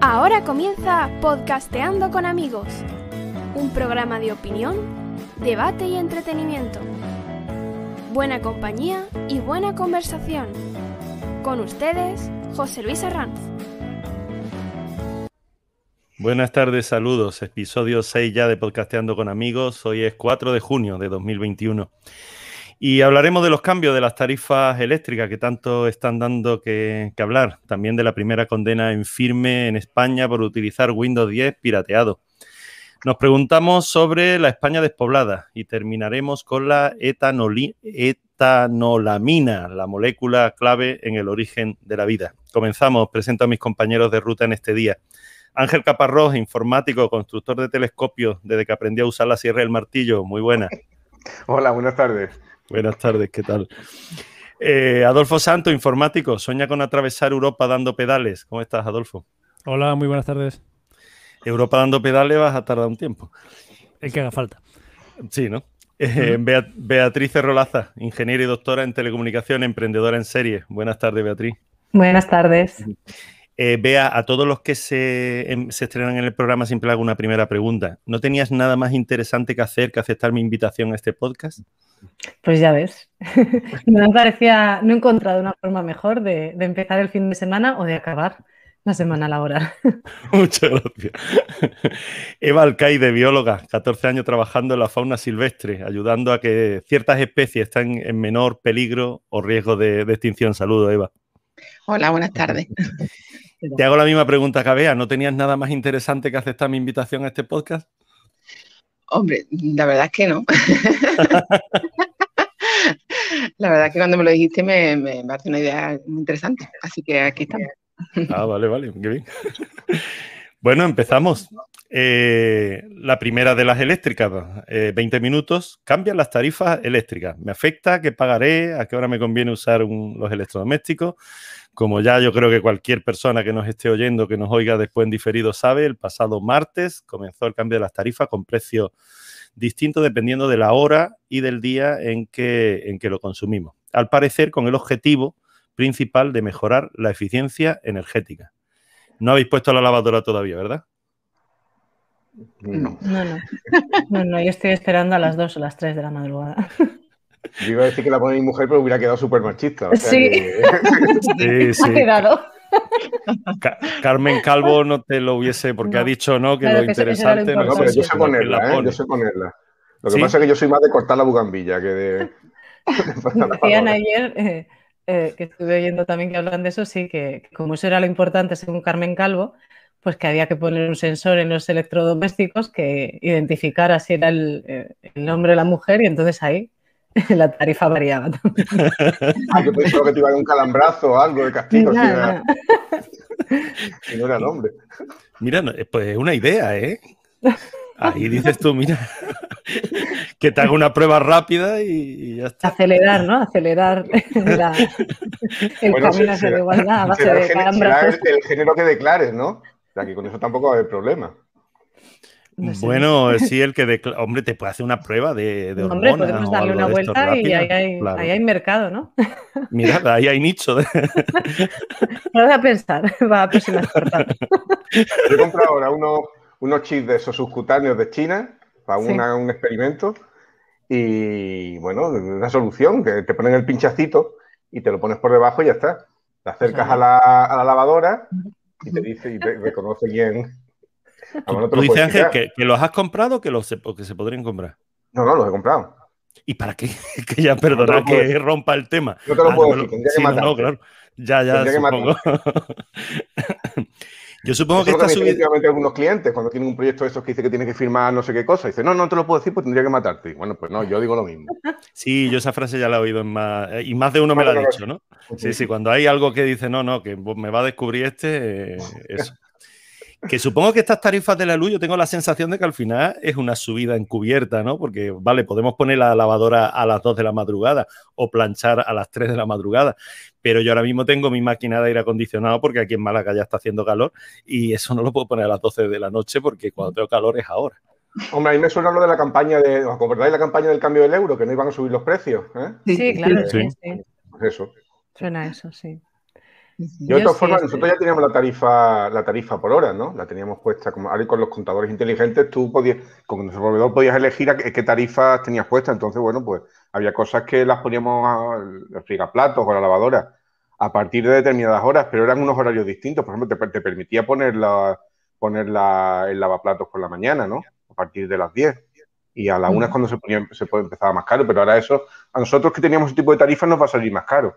Ahora comienza Podcasteando con amigos, un programa de opinión, debate y entretenimiento. Buena compañía y buena conversación. Con ustedes, José Luis Arranz. Buenas tardes, saludos. Episodio 6 ya de Podcasteando con amigos. Hoy es 4 de junio de 2021. Y hablaremos de los cambios de las tarifas eléctricas que tanto están dando que, hablar. También de la primera condena en firme en España por utilizar Windows 10 pirateado. Nos preguntamos sobre la España despoblada y terminaremos con la etanolamina, la molécula clave en el origen de la vida. Comenzamos. Presento a mis compañeros de ruta en este día. Ángel Caparrós, informático, constructor de telescopios, desde que aprendió a usar la sierra y el martillo. Muy buena. Hola, buenas tardes. Buenas tardes, ¿qué tal? Eh, Adolfo Santo, informático, sueña con atravesar Europa dando pedales. ¿Cómo estás, Adolfo? Hola, muy buenas tardes. Europa dando pedales vas a tardar un tiempo. El que haga falta. Sí, ¿no? Eh, Beat Beatriz Rolaza, ingeniera y doctora en telecomunicación, emprendedora en serie. Buenas tardes, Beatriz. Buenas tardes. Eh, Bea, a todos los que se, em, se, estrenan en el programa siempre hago una primera pregunta. ¿No tenías nada más interesante que hacer que aceptar mi invitación a este podcast? Pues ya ves. me parecía, no he encontrado una forma mejor de, de, empezar el fin de semana o de acabar la semana laboral. Muchas gracias. Eva Alcaide, bióloga, 14 años trabajando en la fauna silvestre, ayudando a que ciertas especies estén en menor peligro o riesgo de, de extinción. Saludos, Eva. Hola, buenas tardes. Te hago la misma pregunta que Bea. ¿No tenías nada más interesante que aceptar mi invitación a este podcast? Hombre, la verdad es que no. la verdad es que cuando me lo dijiste me, me parece una idea muy interesante. Así que aquí estamos. Ah, vale, vale, qué bien. Bueno, empezamos. Eh, la primera de las eléctricas, eh, 20 minutos, cambian las tarifas eléctricas. ¿Me afecta? ¿Qué pagaré? ¿A qué hora me conviene usar un, los electrodomésticos? Como ya yo creo que cualquier persona que nos esté oyendo, que nos oiga después en diferido, sabe, el pasado martes comenzó el cambio de las tarifas con precios distintos dependiendo de la hora y del día en que, en que lo consumimos. Al parecer, con el objetivo principal de mejorar la eficiencia energética. No habéis puesto la lavadora todavía, ¿verdad? No. No, no. No, no, yo estoy esperando a las 2 o las 3 de la madrugada. Yo iba a decir que la pone mi mujer, pero hubiera quedado súper machista. O sea sí. Que... sí, sí. Ha quedado. Ca Carmen Calvo no te lo hubiese, porque No. ha dicho no, que Claro, lo que interesante lo No, pero yo sé la ponerla, ¿eh? Yo sé ponerla. Lo que ¿Sí? pasa es que yo soy más de cortar la bugambilla que de... Decían ayer eh, eh, que estuve oyendo también que hablan de eso, sí, que, como eso era lo importante según Carmen Calvo, pues que había que poner un sensor en los electrodomésticos que identificara si era el, eh, el hombre o la mujer y entonces ahí la tarifa variaba también. Ah, yo pensaba que te iba a dar un calambrazo o algo de castigo si, era- no era el hombre. Mira, no, pues es una idea, ¿eh? Ahí dices tú, mira, que te haga una prueba rápida y, y ya está. Acelerar, ¿no? Acelerar la- el Bueno, camino hacia la igualdad a base Será, de el- el género que declares, ¿no? O sea, que con eso tampoco va a haber problema. No sé. Bueno, sí, el que decla- hombre, te puede hacer una prueba de, de Hombre, hormonas podemos darle una vuelta y ahí hay, claro. ahí hay mercado, ¿no? Mira, ahí hay nicho. de- Lo voy a pensar para la próxima. Yo he comprado ahora unos, unos chips de esos subcutáneos de China para Sí. una- un experimento y, bueno, una solución, que te ponen el pinchacito y te lo pones por debajo y ya está. Te acercas a la, a la lavadora y te dice y te reconoce quién. No te Tú dices, puedes Ángel, que, que los has comprado o que, los que se podrían comprar. No, no, los he comprado. ¿Y para qué? que ya, perdona No que decir. rompa el tema. No te lo Ah, puedo me decir, tendría que sí, no, no, matarte. claro. Ya, ya, Tendría que supongo. Yo supongo que Eso que subida... últimamente algunos clientes cuando tienen un proyecto de esos que dice que tiene que firmar no sé qué cosa. Dice, no, no te lo puedo decir porque tendría que matarte. Y bueno, pues no, yo digo lo mismo. Sí, yo esa frase ya la he oído en más... Y más de uno me la ha dicho, ¿no? Sí, sí, cuando hay algo que dice, no, no, que me va a descubrir este, eh, eso. Que supongo que estas tarifas de la luz, yo tengo la sensación de que al final es una subida encubierta, ¿no? Porque, vale, podemos poner la lavadora a las 2 de la madrugada o planchar a las 3 de la madrugada, pero yo ahora mismo tengo mi máquina de aire acondicionado porque aquí en Málaga ya está haciendo calor y eso no lo puedo poner a las 12 de la noche porque cuando tengo calor es ahora. Hombre, a mí me suena lo de la campaña de. ¿Os acordáis la campaña del cambio del euro? Que no iban a subir los precios. ¿eh? Sí, claro, sí, Sí. Pues eso. Suena eso, sí. De Yo todas sí, formas, sí. nosotros ya teníamos la tarifa, la tarifa por hora, ¿no? La teníamos puesta como ahora con los contadores inteligentes, tú podías, con el proveedor podías elegir a qué, qué tarifas tenías puesta. Entonces, bueno, pues había cosas que las poníamos al frigaplatos o a la lavadora a partir de determinadas horas, pero eran unos horarios distintos. Por ejemplo, te, te permitía poner, la, poner la, el lavaplatos por la mañana, ¿no? A partir de las 10. Y a la una es cuando se, ponía, se empezaba más caro, pero ahora eso, a nosotros que teníamos ese tipo de tarifas nos va a salir más caro.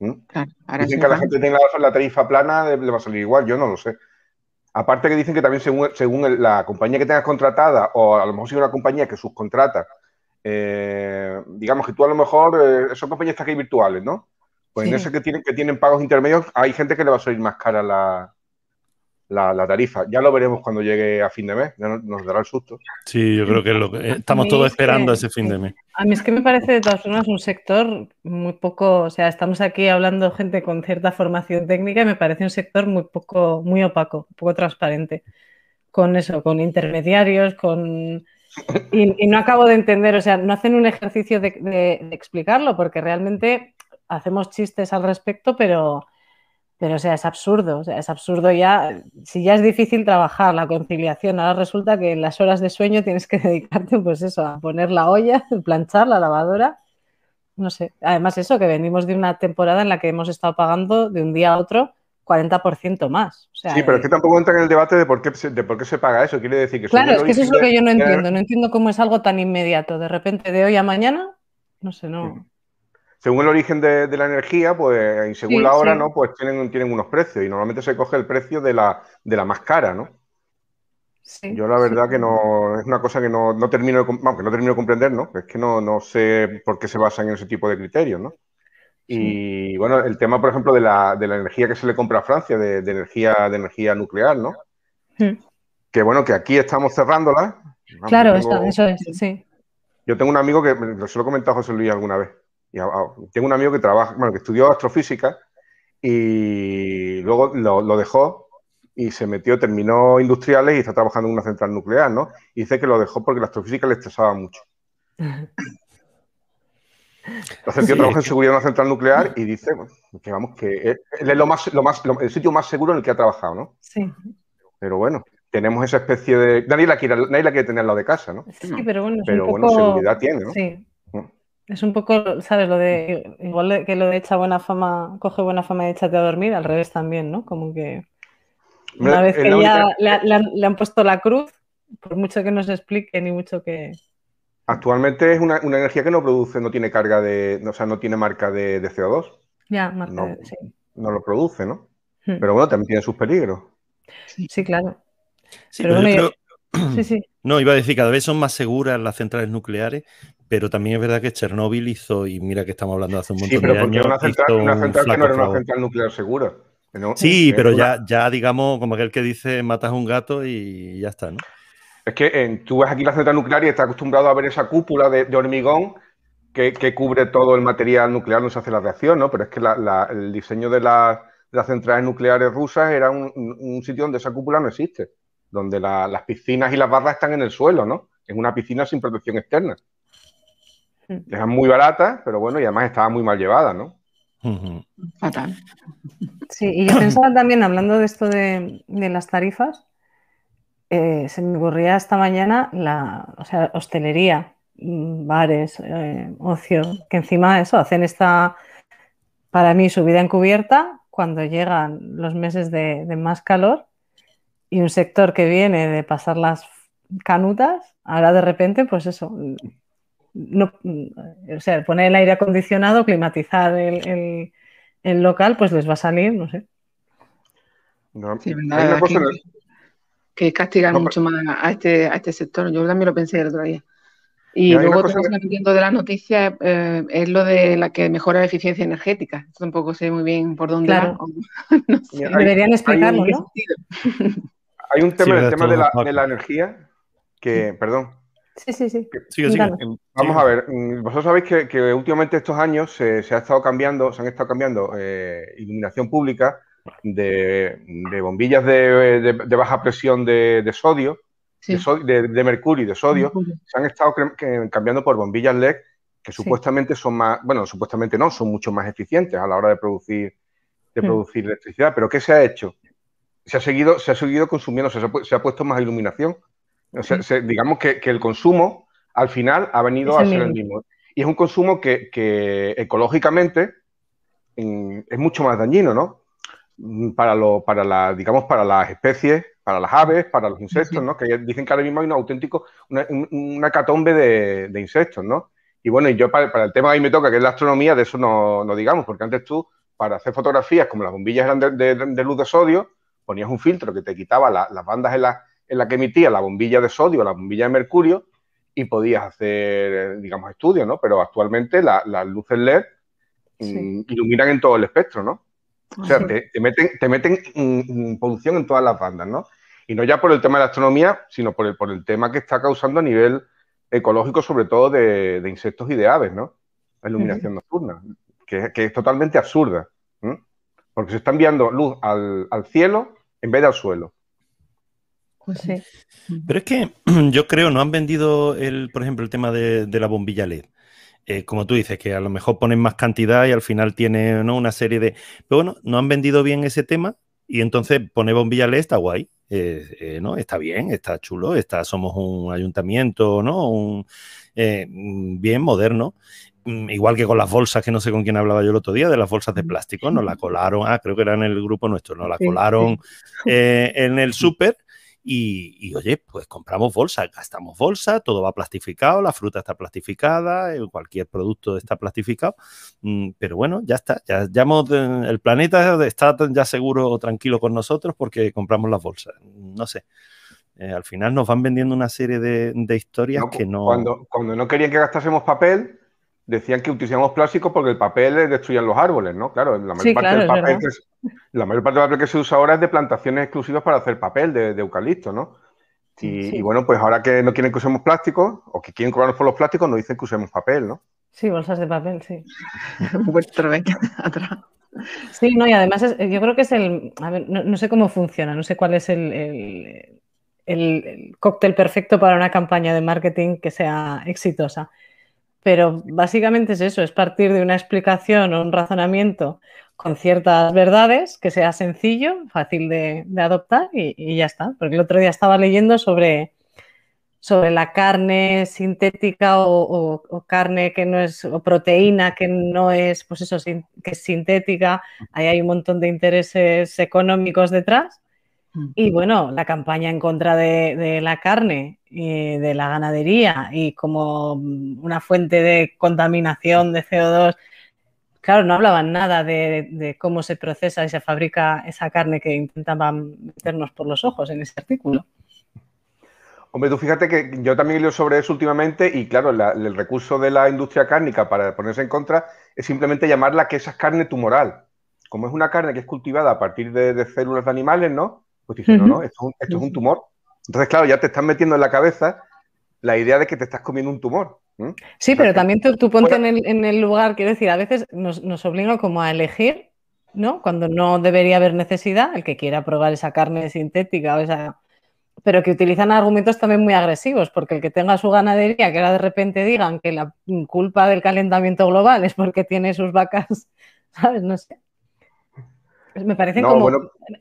¿Mm? Claro, ahora Dicen sí, que a la gente tenga la, tarifa plana le, va a salir igual, yo no lo sé. Aparte que dicen que también según, según la compañía que tengas contratada, o a lo mejor si una compañía que subcontrata, eh, digamos que tú a lo mejor, eh, son compañías que hay virtuales, ¿no? Pues en ese que tienen, que tienen pagos intermedios, hay gente que le va a salir más cara la, la, la tarifa. Ya lo veremos cuando llegue a fin de mes, ya nos, nos dará el susto. Sí, yo creo que es lo que eh, estamos todos es que- esperando ese fin de mes. A mí es que me parece de todas formas un sector muy poco, o sea, estamos aquí hablando gente con cierta formación técnica y me parece un sector muy poco, muy opaco, poco transparente. Con eso, con intermediarios, con... Y, y no acabo de entender, o sea, no hacen un ejercicio de, de- de explicarlo porque realmente hacemos chistes al respecto, pero, pero, o sea, es absurdo, o sea, es absurdo ya, si ya es difícil trabajar la conciliación, ahora resulta que en las horas de sueño tienes que dedicarte, pues eso, a poner la olla, planchar la lavadora, no sé. Además eso, que venimos de una temporada en la que hemos estado pagando de un día a otro 40% más. O sea, Sí, pero es eh, que tampoco entra en el debate de por qué, se- de por qué se paga eso. Quiere decir que Claro, es que eso es lo que yo no entiendo. No entiendo cómo es algo tan inmediato. De repente, de hoy a mañana, no sé, no. Según el origen de, de la energía, pues, y según Sí, la hora, sí. ¿no? Pues tienen, tienen unos precios. Y normalmente se coge el precio de la, de la más cara, ¿no? Sí, Yo la verdad que no, es una cosa que no, no termino de, vamos, que no termino de comprender, ¿no? Es que no, no sé por qué se basan en ese tipo de criterios, ¿no? Y bueno, el tema, por ejemplo, de la, de la energía que se le compra a Francia, de, de energía, de energía nuclear, ¿no? Hmm. Que bueno, que aquí estamos cerrándola. Vamos, Claro, tengo- eso, eso es, sí. Yo tengo un amigo que, se lo he comentado a José Luis alguna vez. Y a- a- tengo un amigo que trabaja, bueno, que estudió astrofísica y luego lo, lo dejó y se metió, terminó industriales y está trabajando en una central nuclear, ¿no? Y dice que lo dejó porque la astrofísica le estresaba mucho. Entonces el tío Sí, trabaja es en seguridad de una central nuclear y dice bueno, que vamos, que es lo más, lo más, lo- el sitio más seguro en el que ha trabajado, ¿no? Sí, Pero bueno, tenemos esa especie de. Nadie la quiere, nadie la quiere tener al lado de casa, ¿no? sí, pero bueno, Pero un bueno, seguridad tiene, ¿no? Sí. Es un poco, ¿sabes? Lo de, igual que lo de echa buena fama, coge buena fama y échate a dormir, al revés también, ¿no? Como que una vez que ya única- le, ha- le han, le han puesto la cruz, por mucho que nos explique, ni mucho que... Actualmente es una, una energía que no produce, no tiene carga de. O sea, no tiene marca de, de CO2. Ya, marca No. de- sí. No lo produce, ¿no? Hmm. Pero bueno, también tiene sus peligros. Sí, claro. Sí, Pero pero yo bueno, creo- Sí, sí. No, iba a decir, cada vez son más seguras las centrales nucleares, pero también es verdad que Chernóbil hizo, y mira que estamos hablando de hace un montón Sí, pero de años, una central, hizo una un que no era una favor. central nuclear segura. no- Sí, es pero una- ya, ya digamos, como aquel que dice, matas a un gato y ya está, ¿no? Es que eh, tú ves aquí la central nuclear y estás acostumbrado a ver esa cúpula de, de hormigón que, que cubre todo el material nuclear donde se hace la reacción, ¿no? Pero es que la- la- el diseño de, la- de las centrales nucleares rusas era un, un- un sitio donde esa cúpula no existe, donde la- las piscinas y las barras están en el suelo, ¿no? Es una piscina sin protección externa. Mm. Eran muy baratas, pero bueno, y además estaba muy mal llevada, ¿no? Fatal. Sí, y yo pensaba también, hablando de esto de, de las tarifas, eh, se me ocurría esta mañana la, o sea, hostelería, bares, eh, ocio, que encima de eso hacen esta, para mí, subida encubierta cuando llegan los meses de, de más calor y un sector que viene de pasar las canutas, ahora de repente, pues eso, no, o sea, poner el aire acondicionado, climatizar el, el- el local, pues les va a salir, no sé. No, Sí, hay verdad, una aquí- cosa, que castigan No, mucho más a este, a este sector. Yo también lo pensé el otro día. Y luego otra cosa que- que entiendo de la noticia eh, es lo de la que mejora la eficiencia energética. Tampoco sé muy bien por dónde Claro. va. o- no sé. Mira, hay- Deberían explicarlo, ¿En qué ¿no? Hay un tema, Sí, el tema de la, de la energía que, perdón, Sí, sí, sí. Sigue, sigue. Cuéntanos. Vamos Sigue. a ver, mm, vosotros sabéis que, que últimamente estos años se, se ha estado cambiando, se han estado cambiando eh, iluminación pública de, de bombillas de, de- de baja presión de, de sodio de, mercurio y de sodio se han estado cambiando por bombillas LED que supuestamente son más, bueno, supuestamente no, son mucho más eficientes a la hora de producir, de producir electricidad. Pero ¿qué se ha hecho? Se ha seguido, se ha seguido consumiendo, se ha, puesto más iluminación. digamos que, el consumo al final ha venido a ser el mismo. Y es un consumo que, ecológicamente es mucho más dañino, ¿no? Mm, para, lo, para, la, digamos, para las especies, para las aves, para los insectos, ¿no? Que dicen que ahora mismo hay un auténtico, una, catombe de, insectos, ¿no? Y bueno, y yo para, el tema que ahí me toca, que es la astronomía, de eso no, digamos, porque antes tú, para hacer fotografías, como las bombillas eran de, luz de sodio, ponías un filtro que te quitaba las bandas en la, en la que emitía la bombilla de sodio, la bombilla de mercurio, y podías hacer, digamos, estudios, ¿no? Pero actualmente las luces LED mm, iluminan en todo el espectro, ¿no? O sea, te, meten, te meten en, polución en todas las bandas, ¿no? Y no ya por el tema de la astronomía, sino por el, por el tema que está causando a nivel ecológico, sobre todo de, insectos y de aves, ¿no? La iluminación nocturna, que, es totalmente absurda, porque se está enviando luz al, al cielo en vez de al suelo. Pues Pero es que yo creo, no han vendido, el, por ejemplo, el tema de, la bombilla LED. Eh, como tú dices, que a lo mejor ponen más cantidad y al final tiene una serie de... Pero bueno, no han vendido bien ese tema y entonces pone bombilla LED está guay. Eh, eh, ¿no? Está bien, está chulo, está, somos un ayuntamiento, ¿no? Un, bien moderno. Mm, igual que con las bolsas, que no sé con quién hablaba yo el otro día, de las bolsas de plástico, nos la colaron, ah, creo que era en el grupo nuestro, nos la colaron en el súper y, oye, pues compramos bolsa, gastamos bolsa, todo va plastificado, la fruta está plastificada, eh, cualquier producto está plastificado, mm, pero bueno, ya está, ya, hemos, el planeta está ya seguro o tranquilo con nosotros porque compramos las bolsas, no sé. Eh, al final nos van vendiendo una serie de, historias que no... Cuando, cuando no querían que gastásemos papel, decían que utilizamos plástico porque el papel destruía los árboles, ¿no? Claro, la mayor, parte, del papel que, la mayor parte del papel que se usa ahora es de plantaciones exclusivas para hacer papel de, eucalipto, ¿no? Y, bueno, pues ahora que no quieren que usemos plástico o que quieren cobrarnos por los plásticos, nos dicen que usemos papel, ¿no? Sí, bolsas de papel, sí. atrás. Sí, no, y además yo creo que es el. A ver, no, sé cómo funciona, no sé cuál es el, el cóctel perfecto para una campaña de marketing que sea exitosa pero básicamente es eso, es partir de una explicación o un razonamiento con ciertas verdades, que sea sencillo, fácil de, adoptar y, ya está. Porque el otro día estaba leyendo sobre, sobre la carne sintética o, carne que no es, o proteína que no es, pues eso, que es sintética. Ahí hay un montón de intereses económicos detrás. Mm. Y bueno, la campaña en contra de, la carne y de la ganadería y como una fuente de contaminación de CO2, claro, no hablaban nada de, cómo se procesa y se fabrica esa carne que intentaban meternos por los ojos en ese artículo. Hombre, tú fíjate que yo también leído sobre eso últimamente y claro, el recurso de la industria cárnica para ponerse en contra es simplemente llamarla que esa es carne tumoral. Como es una carne que es cultivada a partir de células de animales, ¿no? Pues dices, no, no, esto, es un tumor. Entonces, claro, ya te están metiendo en la cabeza la idea de que te estás comiendo un tumor. Sí, pero también tú, ponte en, el, lugar, quiero decir, a veces nos, nos obliga como a elegir, ¿no? Cuando no debería haber necesidad, el que quiera probar esa carne sintética o esa... Pero que utilizan argumentos también muy agresivos, porque el que tenga su ganadería, que ahora de repente digan que la culpa del calentamiento global es porque tiene sus vacas, ¿sabes? No sé. Me parece como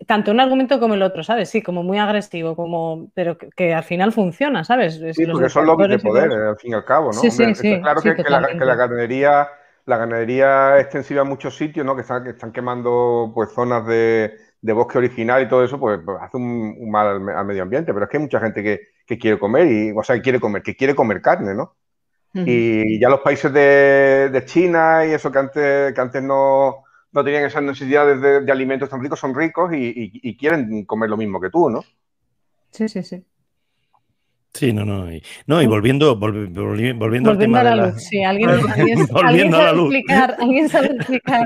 tanto un argumento como el otro, ¿sabes? Sí, como muy agresivo, como pero que, al final funciona, ¿sabes? Sí, porque son lobbies de poder, al fin y al cabo, ¿no? Sí, sí, sí, claro que, la, ganadería, la ganadería extensiva en muchos sitios, ¿no? Que están, que están quemando pues zonas de, bosque original y todo eso, pues, pues hace un, mal al, medio ambiente. Pero es que hay mucha gente que, quiere comer, y, o sea, que quiere comer, que quiere comer carne, ¿no? Y ya los países de, de China y eso que antes, que antes no no tenían esas necesidades de, alimentos tan ricos, son ricos y, quieren comer lo mismo que tú, ¿no? Sí, sí, sí. Sí, no, no. Y, no, y volviendo, volviendo, al tema a la, luz. Sí, alguien, sabe Explicar, alguien sabe explicar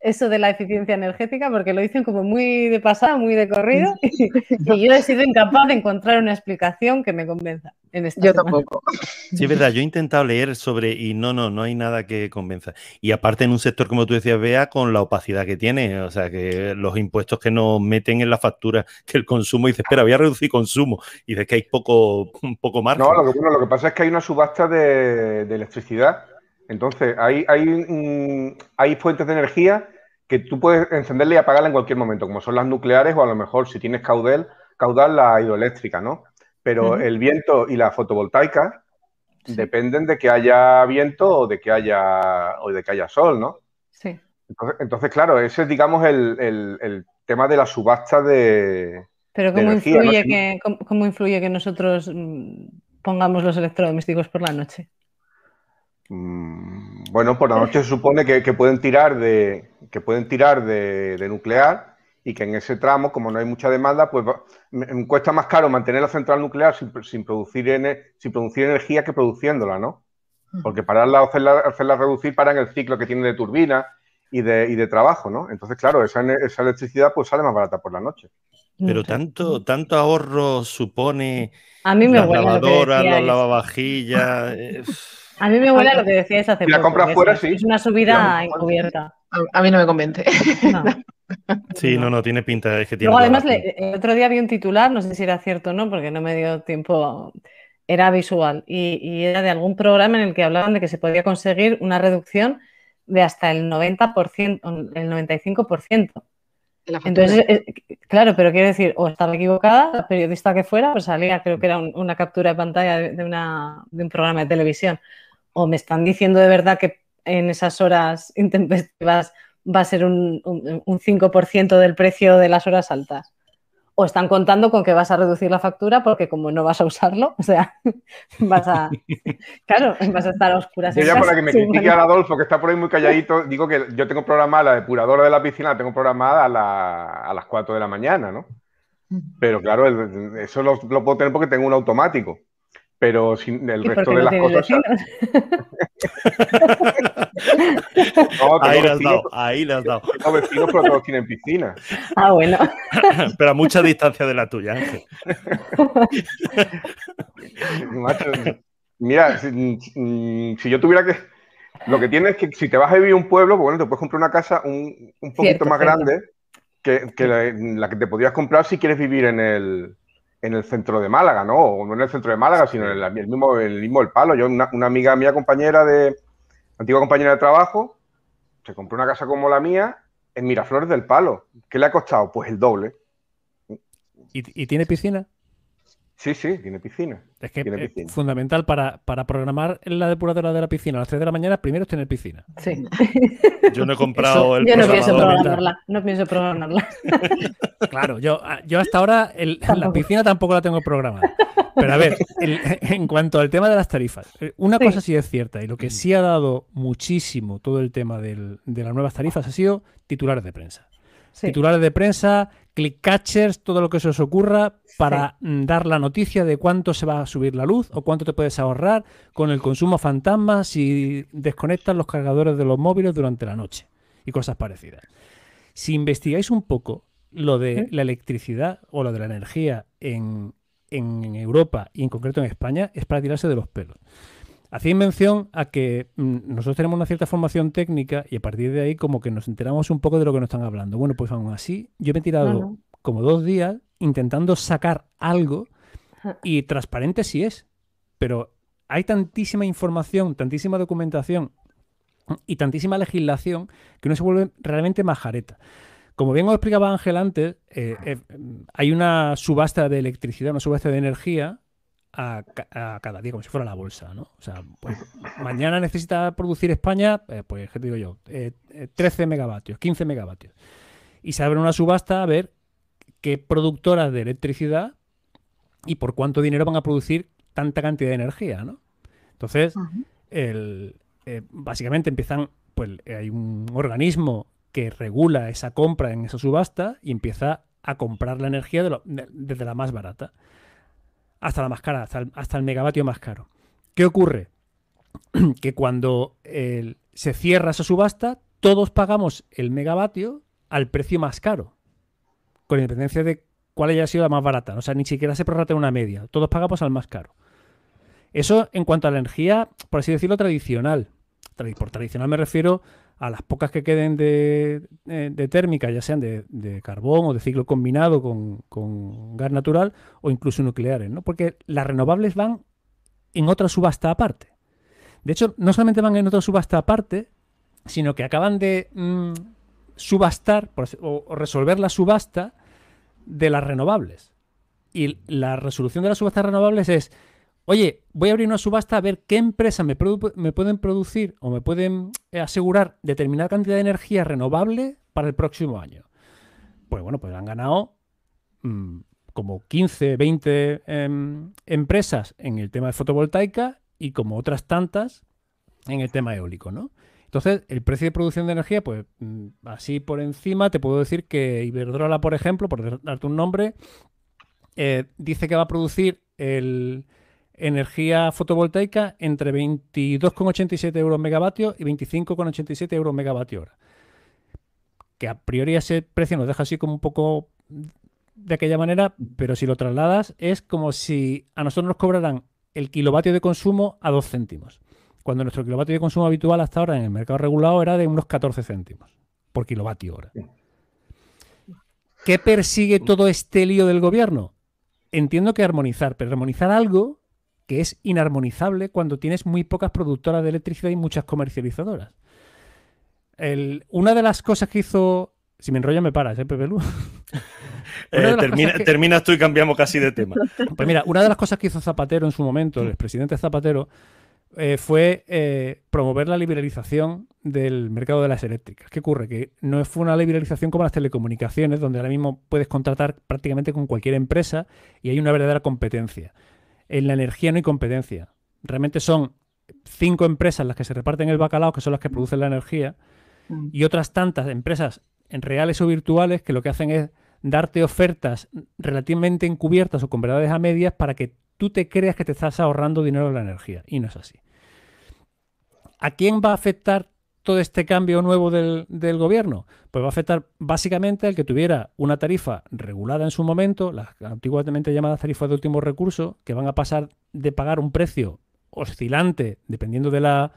eso de la eficiencia energética porque lo dicen como muy de pasada, muy de corrido y, yo he sido incapaz de encontrar una explicación que me convenza. En esta yo tampoco. Sí, es verdad, yo he intentado leer sobre y no, no, no hay nada que convenza. Y aparte en un sector, como tú decías, vea, con la opacidad que tiene, o sea, que los impuestos que nos meten en la factura, que el consumo, dice, espera, voy a reducir consumo, y dice que hay poco, un poco margen. No, lo que, lo que pasa es que hay una subasta de, de electricidad entonces, hay, hay, hay fuentes de energía que tú puedes encenderla y apagarla en cualquier momento, como son las nucleares o a lo mejor si tienes caudal, caudal la hidroeléctrica, ¿no? Pero el viento y la fotovoltaica dependen de que haya viento o de que haya, o de que haya sol, ¿no? Sí. Entonces, claro, ese es, digamos, el, tema de la subasta de. Pero ¿cómo, influye que, cómo influye que nosotros mm, pongamos los electrodomésticos por la noche? Mm, bueno, por la noche se supone que, pueden tirar de que pueden tirar de, nuclear y que en ese tramo, como no hay mucha demanda, pues cuesta más caro mantener la central nuclear sin, producir, sin producir energía que produciéndola, ¿no? Porque pararla o hacerla, hacerla reducir para en el ciclo que tiene de turbina y de, de trabajo, ¿no? Entonces, claro, esa, esa, electricidad pues sale más barata por la noche. Pero tanto, tanto ahorro supone a mí me las lavadoras, los lavavajillas. A mí me huele lo que decías hace poco. la compras fuera, sí. Es una subida encubierta. A, mí no me convence. Sí, no, no, tiene pinta. Es que tiene Luego, además, el otro día vi un titular, no sé si era cierto o no, porque no me dio tiempo. Era visual y, era de algún programa en el que hablaban de que se podía conseguir una reducción de hasta el 90%, el 95%. Entonces, eh, claro, pero quiero decir, o estaba equivocada, la periodista que fuera, pues salía, creo que era una captura de pantalla de, una, de un programa de televisión o me están diciendo de verdad que en esas horas intempestivas va a ser un, 5% del precio de las horas altas. O están contando con que vas a reducir la factura porque como no vas a usarlo, o sea, vas a... Claro, vas a estar a oscuras. Yo ya para que me critique a Adolfo, que está por ahí muy calladito, digo que yo tengo programada la depuradora de la piscina, la tengo programada a, las 4 de la mañana, ¿no? Pero claro, eso lo, lo puedo tener porque tengo un automático pero sin el resto de las cosas. ahí le has dado, ahí le has dado. Tengo vecinos, pero todos tienen piscina. Ah, bueno. pero a mucha distancia de la tuya, Ángel. mira, si, yo tuviera que. Lo que tienes es que si te vas a vivir un pueblo, pues bueno, te puedes comprar una casa un, un poquito más grande que, que la, que te podrías comprar si quieres vivir en el, en el centro de Málaga, ¿no? O no en el centro de Málaga, sino en el, mismo, el mismo El Palo. Yo, una, amiga mía, compañera de, antigua compañera de trabajo, se compró una casa como la mía en Miraflores del Palo. ¿Qué le ha costado? Pues el doble. ¿Y, y tiene piscina? Sí, sí, tiene piscina. Es que es fundamental para, para, programar la depuradora de la piscina a las 3 de la mañana, primero es tener piscina. Sí. Yo no he comprado el Yo no pienso programarla. No pienso programarla. claro, yo, yo hasta ahora la piscina tampoco la tengo programada. Pero a ver, en cuanto al tema de las tarifas, eh, una cosa sí es cierta y lo que sí ha dado muchísimo todo el tema de las nuevas tarifas ha sido titulares de prensa. Titulares de prensa click catchers, todo lo que se os ocurra para mm, dar la noticia de cuánto se va a subir la luz o cuánto te puedes ahorrar con el consumo fantasma si desconectas los cargadores de los móviles durante la noche y cosas parecidas. Si investigáis un poco lo de la electricidad o lo de la energía en, en Europa y en concreto en España, es para tirarse de los pelos. Hacéis mención a que mm, nosotros tenemos una cierta formación técnica y a partir de ahí como que nos enteramos un poco de lo que nos están hablando. Bueno, pues aún así, yo me he tirado como dos días intentando sacar algo y transparente sí es, pero hay tantísima información, tantísima documentación y tantísima legislación que uno se vuelve realmente majareta. Como bien os explicaba Ángel antes, eh, eh, hay una subasta de electricidad, una subasta de energía a, cada día, como si fuera la bolsa, ¿no? O sea, pues mañana necesita producir España, eh, pues, ¿qué digo yo? 13 eh, megavatios, 15 megavatios. Y se abre una subasta a ver qué productoras de electricidad y por cuánto dinero van a producir tanta cantidad de energía, ¿no? Entonces, el, eh, básicamente empiezan, pues hay un organismo que regula esa compra en esa subasta y empieza a comprar la energía desde la más barata hasta la más cara, hasta el, megavatio más caro. ¿Qué ocurre? que cuando se cierra esa subasta, todos pagamos el megavatio al precio más caro, con independencia de cuál haya sido la más barata. O sea, ni siquiera se prorratea una media. Todos pagamos al más caro. Eso en cuanto a la energía, por así decirlo, tradicional. Por tradicional me refiero a las pocas que queden de, eh, térmica, ya sean de, carbón o de ciclo combinado con, gas natural o incluso nucleares, ¿no? Porque las renovables van en otra subasta aparte. De hecho, no solamente van en otra subasta aparte, sino que acaban de mm, subastar o, resolver la subasta de las renovables. Y la resolución de las subastas renovables es, oye, voy a abrir una subasta a ver qué empresas me, pueden producir o me pueden eh, asegurar determinada cantidad de energía renovable para el próximo año. Pues bueno, pues han ganado mm, como 15, 20 em, empresas en el tema de fotovoltaica y como otras tantas en el tema eólico, ¿no? Entonces, el precio de producción de energía, pues mm, así por encima, te puedo decir que Iberdrola, por ejemplo, por darte un nombre, eh, dice que va a producir el, energía fotovoltaica entre 22,87 euros megavatio y 25,87 euros megavatio hora. Que a priori ese precio nos deja así como un poco de aquella manera, pero si lo trasladas es como si a nosotros nos cobraran el kilovatio de consumo a 2 céntimos cuando nuestro kilovatio de consumo habitual hasta ahora en el mercado regulado era de unos 14 céntimos por kilovatio hora. ¿Qué persigue todo este lío del gobierno? Entiendo que armonizar, pero armonizar algo que es inarmonizable cuando tienes muy pocas productoras de electricidad y muchas comercializadoras. una de las cosas que hizo. Si me enrollo, me paras, ¿eh, Pepe eh, terminas tú y cambiamos casi de tema. Pues mira, una de las cosas que hizo Zapatero en su momento, el expresidente Zapatero, eh, fue eh, promover la liberalización del mercado de las eléctricas. ¿Qué ocurre? Que no fue una liberalización como las telecomunicaciones, donde ahora mismo puedes contratar prácticamente con cualquier empresa y hay una verdadera competencia. En la energía no hay competencia. Realmente son cinco empresas las que se reparten el bacalao, que son las que producen la energía, mm. y otras tantas empresas en reales o virtuales que lo que hacen es darte ofertas relativamente encubiertas o con verdades a medias para que tú te creas que te estás ahorrando dinero en la energía. Y no es así. ¿A quién va a afectar todo este cambio nuevo del, gobierno? Pues va a afectar básicamente al que tuviera una tarifa regulada en su momento, las antiguamente llamadas tarifas de último recurso, que van a pasar de pagar un precio oscilante, dependiendo de la,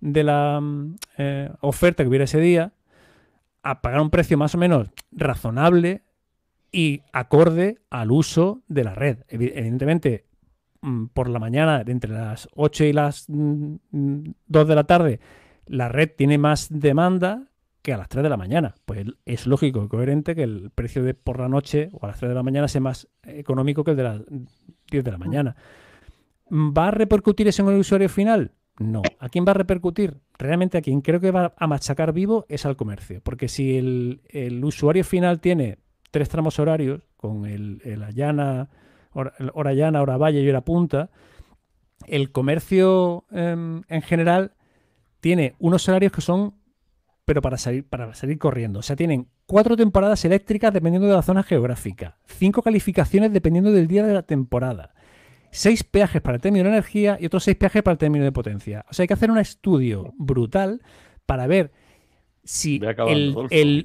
de la mm, eh, oferta que hubiera ese día, a pagar un precio más o menos razonable y acorde al uso de la red. Evidentemente, Mm, por la mañana, entre las 8 y las 2 mm, mm, de la tarde, la red tiene más demanda que a las 3 de la mañana. Pues es lógico y coherente que el precio de por la noche o a las 3 de la mañana sea más económico que el de las 10 de la mañana. ¿Va a repercutir eso en el usuario final? No. ¿A quién va a repercutir? Realmente a quien creo que va a machacar vivo es al comercio. Porque si el, usuario final tiene tres tramos horarios, con el, el Ayana, hora, llana, hora valle y hora punta, el comercio em, en general tiene unos salarios que son, pero para salir, para salir corriendo. O sea, tienen cuatro temporadas eléctricas dependiendo de la zona geográfica, cinco calificaciones dependiendo del día de la temporada, seis peajes para el término de energía y otros seis peajes para el término de potencia. O sea, hay que hacer un estudio brutal para ver si el,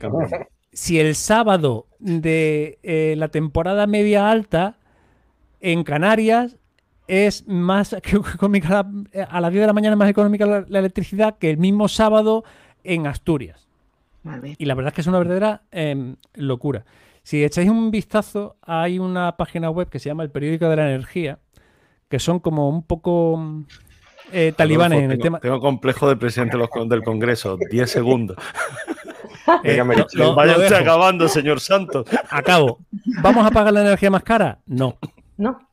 si el sábado de eh, la temporada media alta en Canarias es más económica a las 10 de la mañana es más económica la, electricidad que el mismo sábado en Asturias. Y la verdad es que es una verdadera em, locura. Si echáis un vistazo, hay una página web que se llama El Periódico de la Energía, que son como un poco eh, talibanes en el tema. Tengo complejo del presidente del Congreso, 10 segundos. Eh, acabando, señor Santos. Acabo. ¿Vamos a pagar la energía más cara? No. No.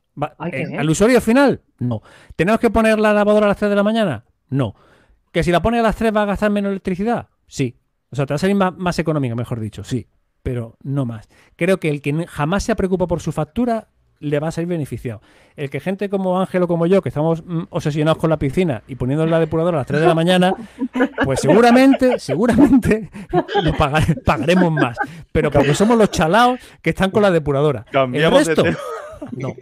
Eh, ¿Al usuario final? No. ¿Tenemos que poner la lavadora a las 3 de la mañana? No. ¿Que si la pone a las 3 va a gastar menos electricidad? Sí. O sea, te va a salir más, económica, mejor dicho, sí. Pero no más. Creo que el que jamás se preocupa por su factura le va a salir beneficiado. El que gente como Ángel o como yo, que estamos mm, obsesionados con la piscina y poniendo la depuradora a las 3 de la mañana, pues seguramente, seguramente lo pagaremos más. Pero porque somos los chalaos que están con la depuradora. Cambiamos el resto, no.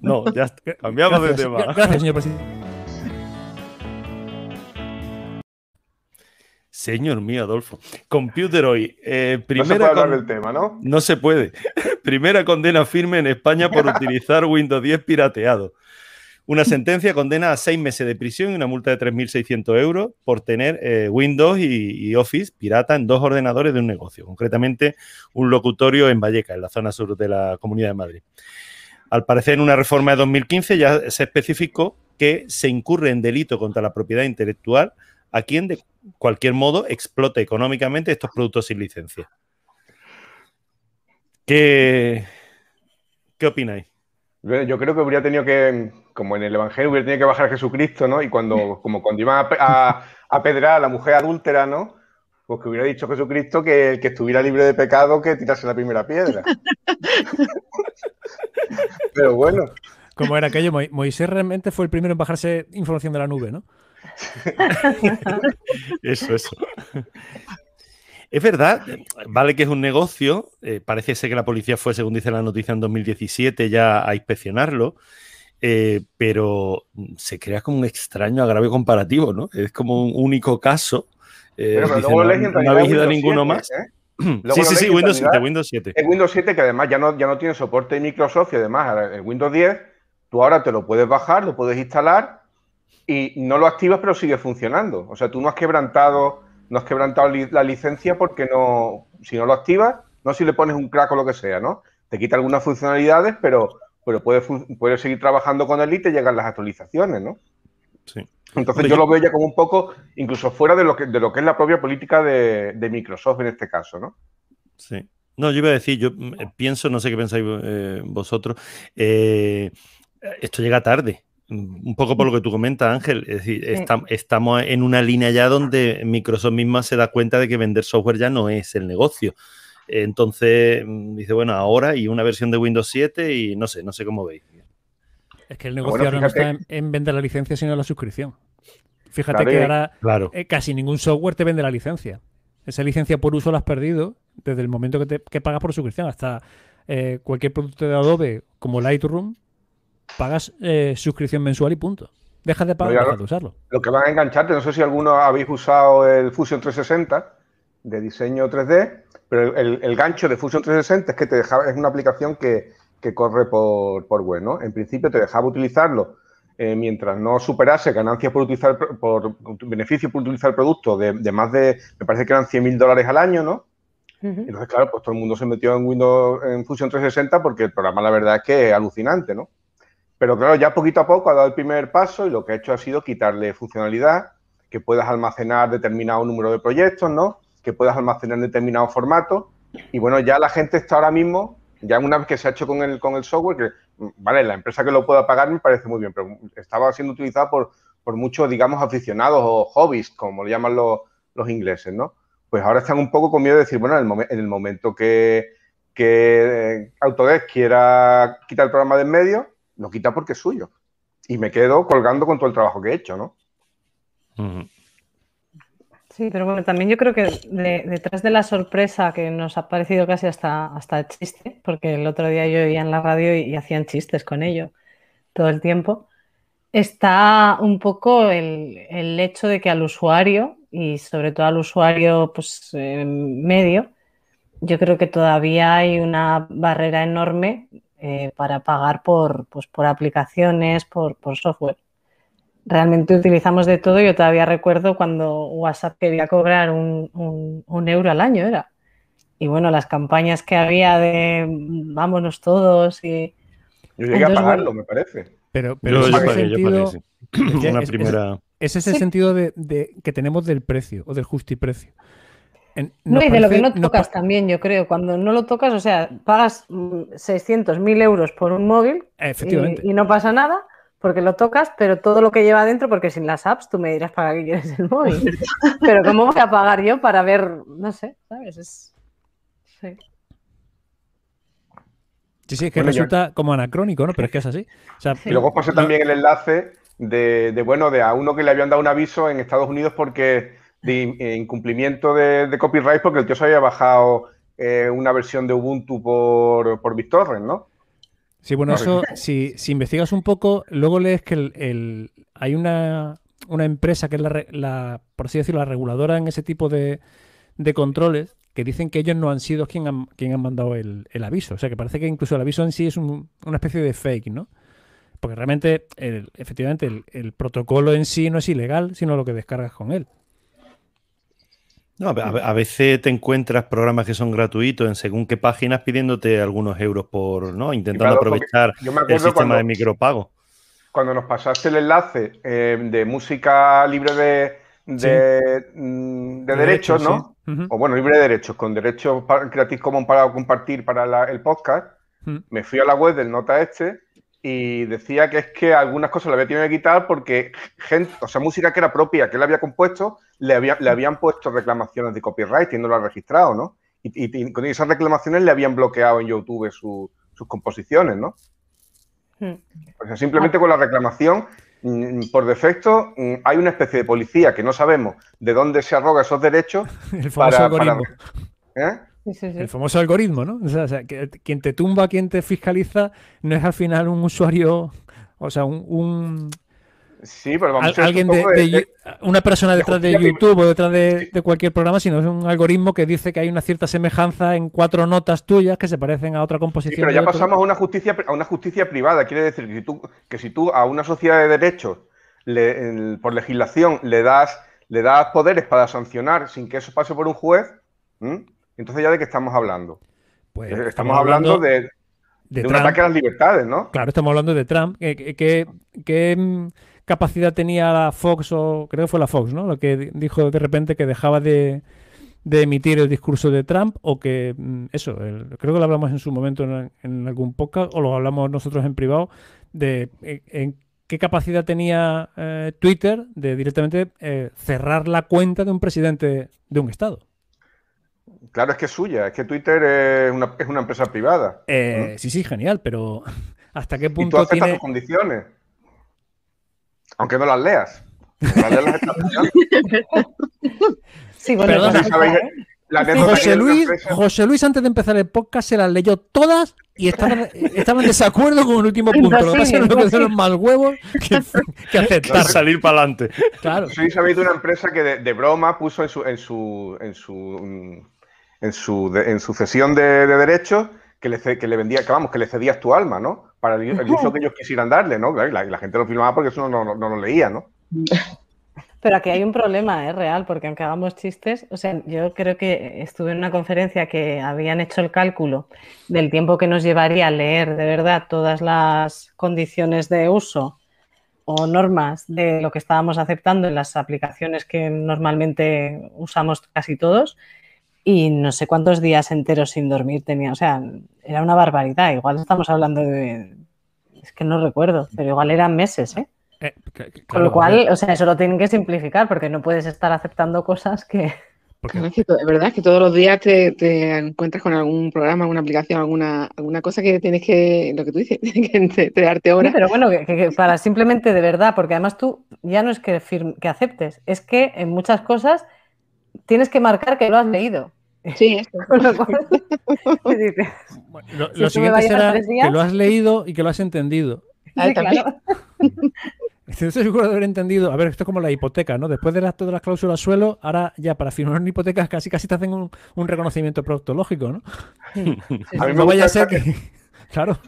No, ya cambiamos de tema. Gracias, señor presidente. Señor mío, Adolfo. Computer hoy. Eh, no se puede hablar del tema, ¿no? No se puede. primera condena firme en España por utilizar Windows 10 pirateado. Una sentencia condena a seis meses de prisión y una multa de 3.600 euros por tener eh, Windows y, y, Office pirata en dos ordenadores de un negocio, concretamente un locutorio en Valleca, en la zona sur de la Comunidad de Madrid. Al parecer, en una reforma de 2015 ya se especificó que se incurre en delito contra la propiedad intelectual a quien de cualquier modo explote económicamente estos productos sin licencia. ¿Qué, qué opináis? Yo creo que hubiera tenido que, como en el Evangelio, hubiera tenido que bajar a Jesucristo, ¿no? Y cuando, como cuando iban a, a, pedrar a la mujer adúltera, ¿no? Pues que hubiera dicho Jesucristo que que estuviera libre de pecado que tirase la primera piedra. Pero bueno. Como era aquello, Moisés realmente fue el primero en bajarse información de la nube, ¿no? eso, eso. Es verdad, vale que es un negocio, eh, parece ser que la policía fue, según dice la noticia, en 2017 ya a inspeccionarlo, eh, pero se crea como un extraño agravio comparativo, ¿no? Es como un único caso. Eh, pero, dice, no, no, habéis ido a ninguno más. ¿Eh? sí, sí, sí, Windows 7, Windows 7. Es Windows 7 que además ya no, ya no tiene soporte de Microsoft y además el Windows 10, tú ahora te lo puedes bajar, lo puedes instalar y no lo activas pero sigue funcionando. O sea, tú no has quebrantado, no has quebrantado la licencia porque no, si no lo activas, no si le pones un crack o lo que sea, ¿no? Te quita algunas funcionalidades, pero, pero puedes, puedes seguir trabajando con él y te llegan las actualizaciones, ¿no? Sí. Entonces yo lo veo ya como un poco, incluso fuera de lo que, de lo que es la propia política de, de Microsoft en este caso, ¿no? Sí. No, yo iba a decir, yo pienso, no sé qué pensáis eh, vosotros, eh, esto llega tarde. Un poco por lo que tú comentas, Ángel. Es decir, está, estamos en una línea ya donde Microsoft misma se da cuenta de que vender software ya no es el negocio. Entonces dice, bueno, ahora y una versión de Windows 7 y no sé, no sé cómo veis. Es que el negocio bueno, ahora no está en, en, vender la licencia, sino la suscripción. Fíjate que ahora claro. eh, casi ningún software te vende la licencia. Esa licencia por uso la has perdido desde el momento que, te, que pagas por suscripción. Hasta eh, cualquier producto de Adobe como Lightroom, pagas eh, suscripción mensual y punto. Dejas de pagar, no, dejas de usarlo. Lo que van a engancharte, no sé si alguno habéis usado el Fusion 360 de diseño 3D, pero el, el gancho de Fusion 360 es que te deja, es una aplicación que, que corre por, por, web, ¿no? En principio te dejaba utilizarlo eh, mientras no superase ganancias por utilizar, por, beneficios por utilizar el producto de, de, más de, me parece que eran 100 mil dólares al año, ¿no? Uh -huh. Entonces, claro, pues todo el mundo se metió en Windows, en Fusion 360 porque el programa, la verdad es que es alucinante, ¿no? Pero claro, ya poquito a poco ha dado el primer paso y lo que ha hecho ha sido quitarle funcionalidad, que puedas almacenar determinado número de proyectos, ¿no? Que puedas almacenar en determinado formato. Y bueno, ya la gente está ahora mismo ya una vez que se ha hecho con el, con el software, que, vale, la empresa que lo pueda pagar me parece muy bien, pero estaba siendo utilizado por, por muchos, digamos, aficionados o hobbies, como le llaman los, los ingleses, ¿no? Pues ahora están un poco con miedo de decir, bueno, en el, momen, en el momento que, que Autodesk quiera quitar el programa de en medio, lo quita porque es suyo. Y me quedo colgando con todo el trabajo que he hecho, ¿no? Uh. Sí, pero bueno, también yo creo que de, detrás de la sorpresa que nos ha parecido casi hasta, hasta chiste, porque el otro día yo oía en la radio y, hacían chistes con ello todo el tiempo, está un poco el, el, hecho de que al usuario, y sobre todo al usuario pues, eh, medio, yo creo que todavía hay una barrera enorme eh, para pagar por, pues, por aplicaciones, por, por software realmente utilizamos de todo. Yo todavía recuerdo cuando WhatsApp quería cobrar un, un, un, euro al año, era. Y bueno, las campañas que había de vámonos todos y... Yo llegué Entonces, a pagarlo, bueno, me parece. Pero, pero yo, yo pagué, sentido, yo pagué, sí. Una es, primera... Es, es ese sí. sentido de, de, que tenemos del precio o del justiprecio. En, no, y de lo que no tocas también, yo creo. Cuando no lo tocas, o sea, pagas 600, mm, 1000 euros por un móvil Efectivamente. Y, y no pasa nada porque lo tocas, pero todo lo que lleva adentro, porque sin las apps tú me dirás para qué quieres el móvil. pero ¿cómo voy a pagar yo para ver, no sé, ¿sabes? Es... Sí. Sí, sí, es que bueno, resulta yo... como anacrónico, ¿no? Pero es que es así. O sea, y luego pasé también el enlace de, de, bueno, de a uno que le habían dado un aviso en Estados Unidos porque de eh, incumplimiento de, de copyright porque el tío se había bajado eh, una versión de Ubuntu por, por BitTorrent, ¿no? Sí, bueno, eso, si, si, investigas un poco, luego lees que el, el, hay una, una empresa que es la, la, por así decirlo, la reguladora en ese tipo de, de controles, que dicen que ellos no han sido quien han, quien han mandado el, el, aviso. O sea, que parece que incluso el aviso en sí es un, una especie de fake, ¿no? Porque realmente, el, efectivamente, el, el, protocolo en sí no es ilegal, sino lo que descargas con él. No, a, veces te encuentras programas que son gratuitos en según qué páginas pidiéndote algunos euros por, ¿no? Intentando claro, aprovechar el sistema cuando, de micropago. Cuando nos pasaste el enlace eh, de música libre de, de, sí. mm, de, de derechos, derecho, ¿no? Sí. Uh -huh. O bueno, libre de derechos, con derechos Creative Commons para compartir para la, el podcast, uh -huh. me fui a la web del Nota Este y decía que es que algunas cosas le había tenido que quitar porque gente, o sea, música que era propia, que él había compuesto, le, había, le habían puesto reclamaciones de copyright y no lo ha registrado, ¿no? Y, y, y, con esas reclamaciones le habían bloqueado en YouTube su, sus composiciones, ¿no? Hmm. O sea, simplemente con la reclamación, mm, por defecto, mm, hay una especie de policía que no sabemos de dónde se arroga esos derechos. El famoso para. Para, ¿eh? Sí, sí, sí. El famoso algoritmo, ¿no? O sea, o sea que, quien te tumba, quien te fiscaliza, no es al final un usuario, o sea, un... un sí, pero vamos Al, alguien de, de, de, una persona detrás de, YouTube o detrás de, cualquier programa, sino es un algoritmo que dice que hay una cierta semejanza en cuatro notas tuyas que se parecen a otra composición. Sí, pero ya pasamos a una justicia a una justicia privada. Quiere decir que si tú, que si tú a una sociedad de derechos le, por legislación le das, le das poderes para sancionar sin que eso pase por un juez, ¿m? Entonces, ¿ya de qué estamos hablando? Pues estamos, estamos hablando, hablando, de, de, de un ataque a las libertades, ¿no? Claro, estamos hablando de Trump. ¿Qué, qué, qué mm, capacidad tenía la Fox, o creo que fue la Fox, ¿no? Lo que dijo de repente que dejaba de, de emitir el discurso de Trump o que, mm, eso, el, creo que lo hablamos en su momento en, en, algún podcast o lo hablamos nosotros en privado, de en, en qué capacidad tenía eh, Twitter de directamente eh, cerrar la cuenta de un presidente de un estado. Claro, es que es suya, es que Twitter es una, es una empresa privada. Eh, ¿Mm? Sí, sí, genial, pero ¿hasta qué punto y tú aceptas tiene... tus condiciones? Aunque no las leas. No leas las sí, bueno, Perdona, sí, José, Luis, José Luis, antes de empezar el podcast, se las leyó todas y estaban, estaban en desacuerdo con el último punto. Lo que pasa es que son más huevos que, que aceptar. No, salir para adelante. Claro. Sí, sabéis de una empresa que de, de, broma puso en su, en su, en su en su, de, en su cesión de, de derechos que le, que le vendía, que vamos, que le cedías tu alma, ¿no? Para el, uso que ellos quisieran darle, ¿no? Y la, la, gente lo filmaba porque eso no, no, no, lo leía, ¿no? Pero aquí hay un problema, es ¿eh? real, porque aunque hagamos chistes, o sea, yo creo que estuve en una conferencia que habían hecho el cálculo del tiempo que nos llevaría a leer de verdad todas las condiciones de uso o normas de lo que estábamos aceptando en las aplicaciones que normalmente usamos casi todos y no sé cuántos días enteros sin dormir tenía. O sea, era una barbaridad. Igual estamos hablando de. Es que no recuerdo, pero igual eran meses, ¿eh? eh claro, Con lo cual, o sea, eso lo tienen que simplificar porque no puedes estar aceptando cosas que. Claro, es, que, es verdad que todos los días te, te, encuentras con algún programa, alguna aplicación, alguna, alguna cosa que tienes que, lo que tú dices, tienes que te, te darte horas. Sí, pero bueno, que, que, para simplemente de verdad, porque además tú ya no es que, firme, que aceptes, es que en muchas cosas tienes que marcar que lo has leído. Sí, bueno, lo, si lo siguiente será que lo has leído y que lo has entendido. Ah, claro. Estoy seguro de haber entendido. A ver, esto es como la hipoteca, ¿no? Después de las, todas las cláusulas suelo, ahora ya para firmar una hipoteca casi casi te hacen un, un reconocimiento proctológico, ¿no? Sí. A mí me no vaya a ser que. claro.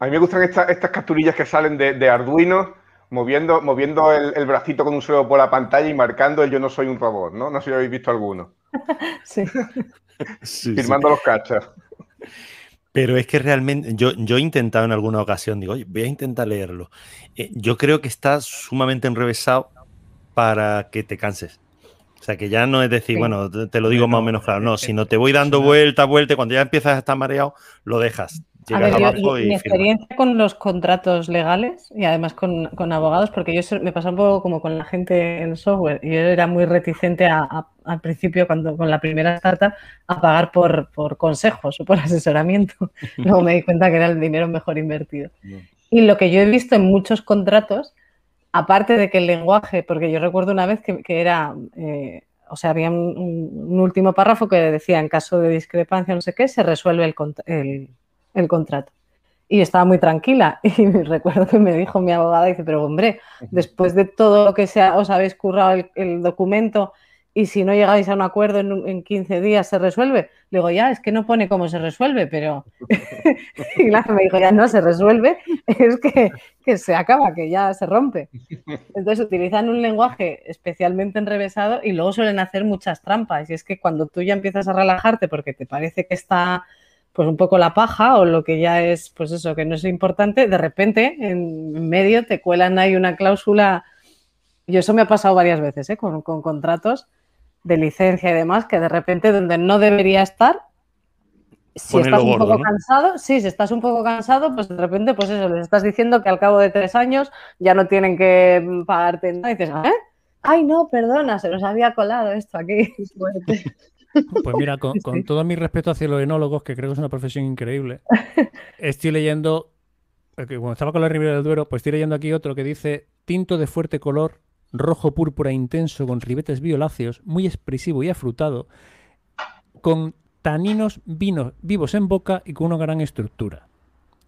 A mí me gustan estas, estas capturillas que salen de, de Arduino moviendo, moviendo el, el, bracito con un suelo por la pantalla y marcando el yo no soy un robot, ¿no? No sé si habéis visto alguno. Sí. sí Firmando sí. los cachas. Pero es que realmente, yo, yo he intentado en alguna ocasión, digo, oye, voy a intentar leerlo. Eh, yo creo que está sumamente enrevesado para que te canses. O sea, que ya no es decir, sí. bueno, te, te, lo digo más o menos claro, no, sino te voy dando vuelta, vuelta, y cuando ya empiezas a estar mareado, lo dejas. Llegas a ver, abajo yo, y mi experiencia firma. con los contratos legales y además con, con, abogados, porque yo me pasa un poco como con la gente en software. Yo era muy reticente a, a, al principio, cuando con la primera startup, a pagar por, por consejos o por asesoramiento. Luego me di cuenta que era el dinero mejor invertido. Y lo que yo he visto en muchos contratos, aparte de que el lenguaje, porque yo recuerdo una vez que, que era. Eh, o sea, había un, un, último párrafo que decía, en caso de discrepancia, no sé qué, se resuelve el, el, el contrato. y estaba muy tranquila. Y recuerdo que me dijo mi abogada, dice, pero hombre, después de todo lo que sea, os habéis currado el, documento y si no llegáis a un acuerdo en, 15 días se resuelve. Le digo, ya, es que no pone cómo se resuelve, pero... y me dijo, ya no se resuelve, es que, que, se acaba, que ya se rompe. Entonces utilizan un lenguaje especialmente enrevesado y luego suelen hacer muchas trampas. Y es que cuando tú ya empiezas a relajarte porque te parece que está pues un poco la paja o lo que ya es, pues eso, que no es importante, de repente en medio te cuelan ahí una cláusula, y eso me ha pasado varias veces ¿eh? con, contratos de licencia y demás, que de repente donde no debería estar, si estás un poco cansado, sí, si estás un poco cansado, pues de repente, pues eso, les estás diciendo que al cabo de tres años ya no tienen que pagarte nada y dices, ¿eh? Ay, no, perdona, se nos había colado esto aquí. Pues mira, con, todo mi respeto hacia los enólogos, que creo que es una profesión increíble, estoy leyendo, eh, cuando estaba con la Ribera del Duero, pues estoy leyendo aquí otro que dice tinto de fuerte color, rojo púrpura intenso con ribetes violáceos, muy expresivo y afrutado, con taninos vinos vivos en boca y con una gran estructura.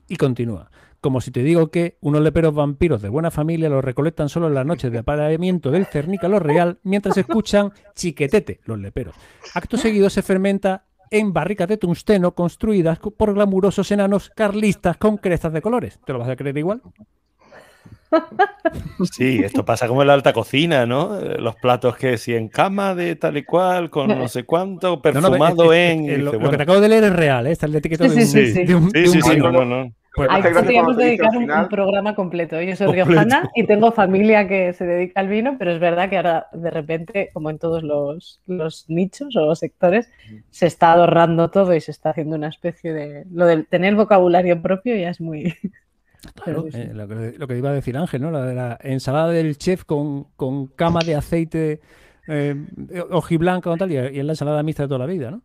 Y continúa como si te digo que unos leperos vampiros de buena familia los recolectan solo en las noches de apareamiento del cernícalo real mientras escuchan chiquetete, los leperos. Acto seguido se fermenta en barricas de tungsteno construidas por glamurosos enanos carlistas con crestas de colores. ¿Te lo vas a creer igual? Sí, esto pasa como en la alta cocina, ¿no? Los platos que si en cama de tal y cual, con no sé cuánto, perfumado en... lo, que te acabo de leer es real, ¿eh? está el etiqueta de un... Sí, sí, sí, sí, no, no. Pues, Ahí podríamos dedicar un, programa completo. Yo soy riojana y tengo familia que se dedica al vino, pero es verdad que ahora de repente, como en todos los, nichos o sectores, se está adornando todo y se está haciendo una especie de... Lo de tener vocabulario propio ya es muy... Claro, eh, lo, que, iba a decir Ángel, ¿no? La de la ensalada del chef con, cama de aceite eh, ojiblanca o tal, y, y es la ensalada mixta de toda la vida, ¿no?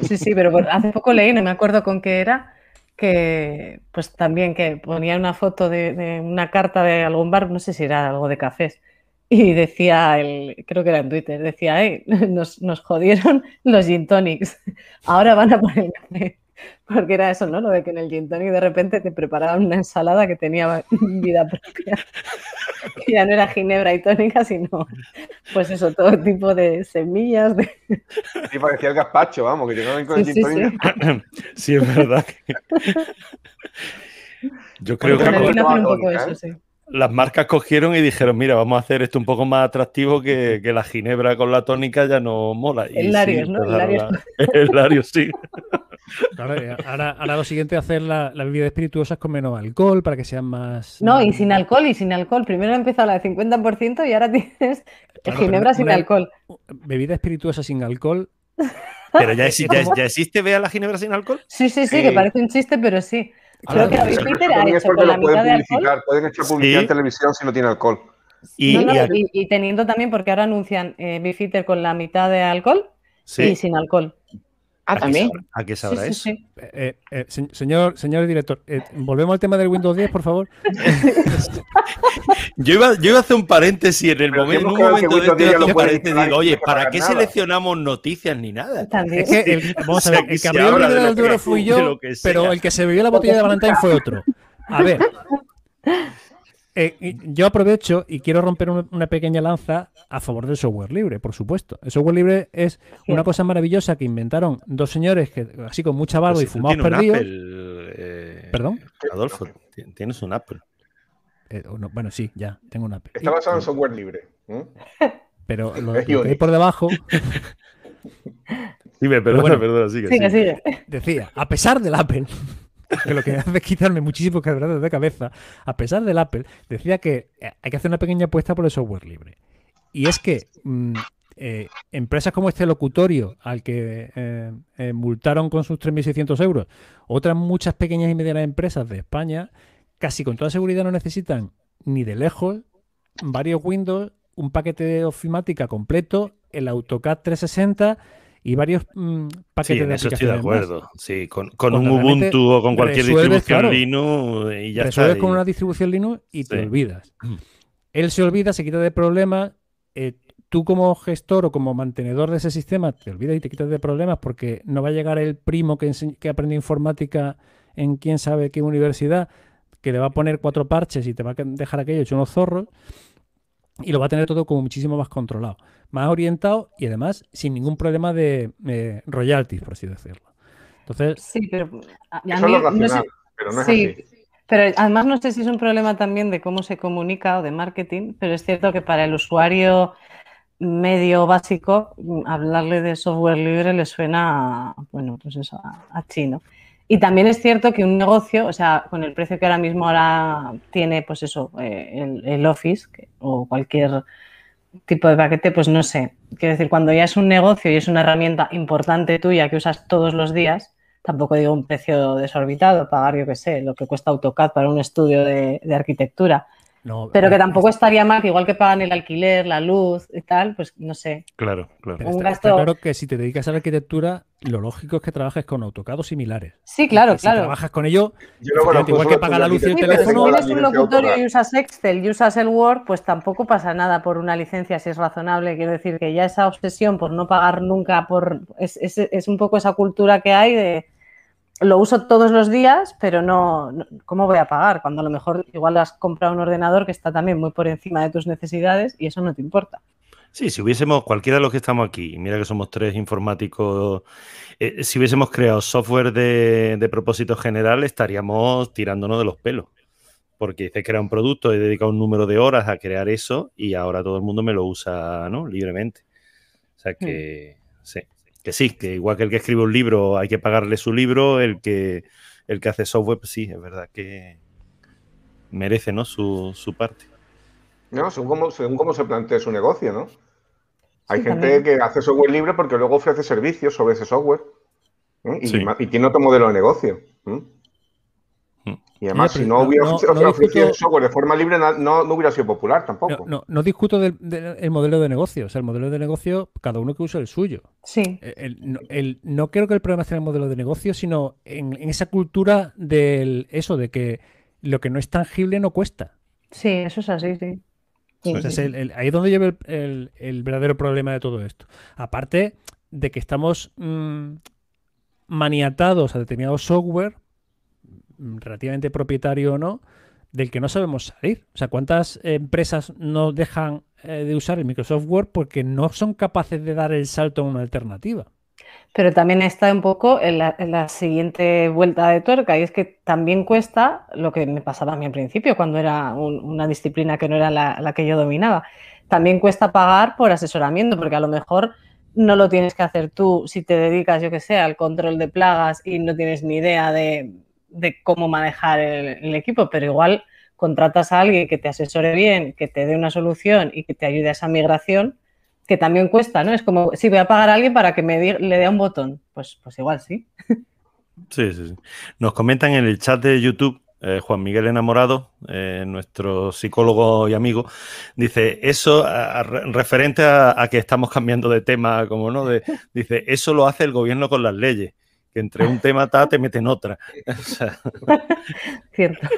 Sí, sí, pero hace poco leí, no me acuerdo con qué era, que pues también que ponía una foto de, una carta de algún bar, no sé si era algo de cafés, y decía, el, creo que era en Twitter, decía, nos, nos jodieron los gin tonics, ahora van a poner café. Porque era eso, ¿no? Lo de que en el gin tonic de repente te preparaban una ensalada que tenía vida propia. que ya no era ginebra y tónica, sino, pues eso, todo tipo de semillas. De... Sí, parecía el gazpacho, vamos, que llegaban con el gin tonic. Sí. es verdad. Yo creo que... un poco eso, sí las marcas cogieron y dijeron, mira, vamos a hacer esto un poco más atractivo que, la ginebra con la tónica ya no mola. el Larios, ¿no? El Larios, sí. Ahora, lo siguiente es hacer las bebidas espirituosas con menos alcohol para que sean más... No, y sin alcohol, y sin alcohol. Primero ha empezado la de 50% y ahora tienes ginebra sin alcohol. Bebida espirituosa sin alcohol... Pero ya, ya, existe, vea la ginebra sin alcohol. Sí, sí, sí, que parece un chiste, pero sí. Creo que Bifitter ha hecho con la mitad de alcohol. Pueden echar publicidad en televisión si no tiene alcohol. Y, teniendo también, porque ahora anuncian eh, Bifitter con la mitad de alcohol y sin alcohol. Ah, también. ¿A qué sabrá eso? Eh, eh, señor, señor director, eh, volvemos al tema del Windows 10, por favor. yo, iba, yo iba a hacer un paréntesis en el momento, en un momento de este paréntesis digo, oye, ¿para qué seleccionamos noticias ni nada? Es que el, vamos a ver, el que abrió el del duro fui yo, pero el que se bebió la botella de Valentine fue otro. A ver. Eh, yo aprovecho y quiero romper una pequeña lanza a favor del software libre, por supuesto. El software libre es una cosa maravillosa que inventaron dos señores que así con mucha barba y fumados perdidos. Eh, ¿Perdón? Adolfo, tienes un Apple. Eh, bueno, sí, ya, tengo un Apple. Está basado en software libre. Pero lo, que hay por debajo. Dime, perdona, perdona, sigue, sigue, sigue. Decía, a pesar del Apple, que lo que hace quitarme muchísimo quebrados de cabeza, a pesar del Apple, decía que eh, hay que hacer una pequeña apuesta por el software libre. Y es que mm, eh, empresas como este locutorio, al que eh, multaron con sus 3.600 euros, otras muchas pequeñas y medianas empresas de España, casi con toda seguridad no necesitan ni de lejos varios Windows, un paquete de ofimática completo, el AutoCAD 360 y varios mm, paquetes sí, de eso estoy de acuerdo. Sí, con, un Ubuntu o con cualquier distribución Linux y ya resuelves con una distribución Linux y te olvidas. Mm. Él se olvida, se quita de problemas. Eh, tú como gestor o como mantenedor de ese sistema te olvidas y te quitas de problemas porque no va a llegar el primo que, que aprende informática en quién sabe qué universidad que le va a poner cuatro parches y te va a dejar aquello hecho unos zorros y lo va a tener todo como muchísimo más controlado, más orientado y además sin ningún problema de eh, royalties, por así decirlo. Entonces, sí, pero a mí, Eso es lo racional, pero no es así. Pero además no sé si es un problema también de cómo se comunica o de marketing, pero es cierto que para el usuario medio básico, hablarle de software libre le suena, bueno, pues eso, a, chino. Y también es cierto que un negocio, o sea, con el precio que ahora mismo ahora tiene, pues eso, eh, el, Office o cualquier tipo de paquete, pues no sé. Quiero decir, cuando ya es un negocio y es una herramienta importante tuya que usas todos los días, tampoco digo un precio desorbitado, pagar, yo qué sé, lo que cuesta AutoCAD para un estudio de arquitectura, pero que eh, tampoco estaría mal, que igual que pagan el alquiler, la luz y tal, pues no sé. Claro, claro. Un gasto... claro que si te dedicas a la arquitectura, lo lógico es que trabajes con AutoCAD similares. Sí, claro, claro. Si trabajas con ello, igual que paga la luz y el teléfono. Si tienes un locutorio y usas Excel y usas el Word, pues tampoco pasa nada por una licencia si es razonable. Quiero decir que ya esa obsesión por no pagar nunca, por es, es, es un poco esa cultura que hay de lo uso todos los días, pero no, ¿cómo voy a pagar? Cuando a lo mejor igual has comprado un ordenador que está también muy por encima de tus necesidades y eso no te importa. Sí, si hubiésemos, cualquiera de los que estamos aquí, mira que somos tres informáticos, eh, si hubiésemos creado software de, propósito general, estaríamos tirándonos de los pelos. Porque dice que era un producto, he dedicado un número de horas a crear eso y ahora todo el mundo me lo usa ¿no? libremente. O sea que, hmm. sí que sí, que igual que el que escribe un libro hay que pagarle su libro, el que, el que hace software, pues sí, es verdad que merece ¿no? su, parte. No, según cómo, según cómo se plantea su negocio, ¿no? Hay gente que hace software libre porque luego ofrece servicios sobre ese software ¿eh? y, tiene otro modelo de negocio. Y además, si no hubiera ofrecido software de forma libre, no, hubiera sido popular tampoco. No, discuto del, modelo de negocio. O sea, el modelo de negocio, cada uno que use el suyo. Sí. El, no creo que el problema sea el modelo de negocio, sino en, esa cultura del eso, de que lo que no es tangible no cuesta. Sí, eso es así, sí. ahí es donde lleva el, verdadero problema de todo esto. Aparte de que estamos mm, maniatados a determinado software relativamente propietario o no, del que no sabemos salir. O sea, ¿cuántas empresas no dejan eh, de usar el Microsoft Word porque no son capaces de dar el salto a una alternativa? Pero también está un poco en la, siguiente vuelta de tuerca y es que también cuesta lo que me pasaba a mí al principio cuando era una disciplina que no era la, la, que yo dominaba. También cuesta pagar por asesoramiento porque a lo mejor no lo tienes que hacer tú si te dedicas, yo que sé, al control de plagas y no tienes ni idea de de cómo manejar el, equipo, pero igual contratas a alguien que te asesore bien, que te dé una solución y que te ayude a esa migración, que también cuesta, ¿no? Es como, si voy a pagar a alguien para que me le dé un botón. Pues, pues igual sí. Sí, sí, sí. Nos comentan en el chat de YouTube eh, Juan Miguel Enamorado, eh, nuestro psicólogo y amigo, dice, eso, referente a, que estamos cambiando de tema, como no, dice, eso lo hace el gobierno con las leyes que entre un tema ta te meten otra. Cierto.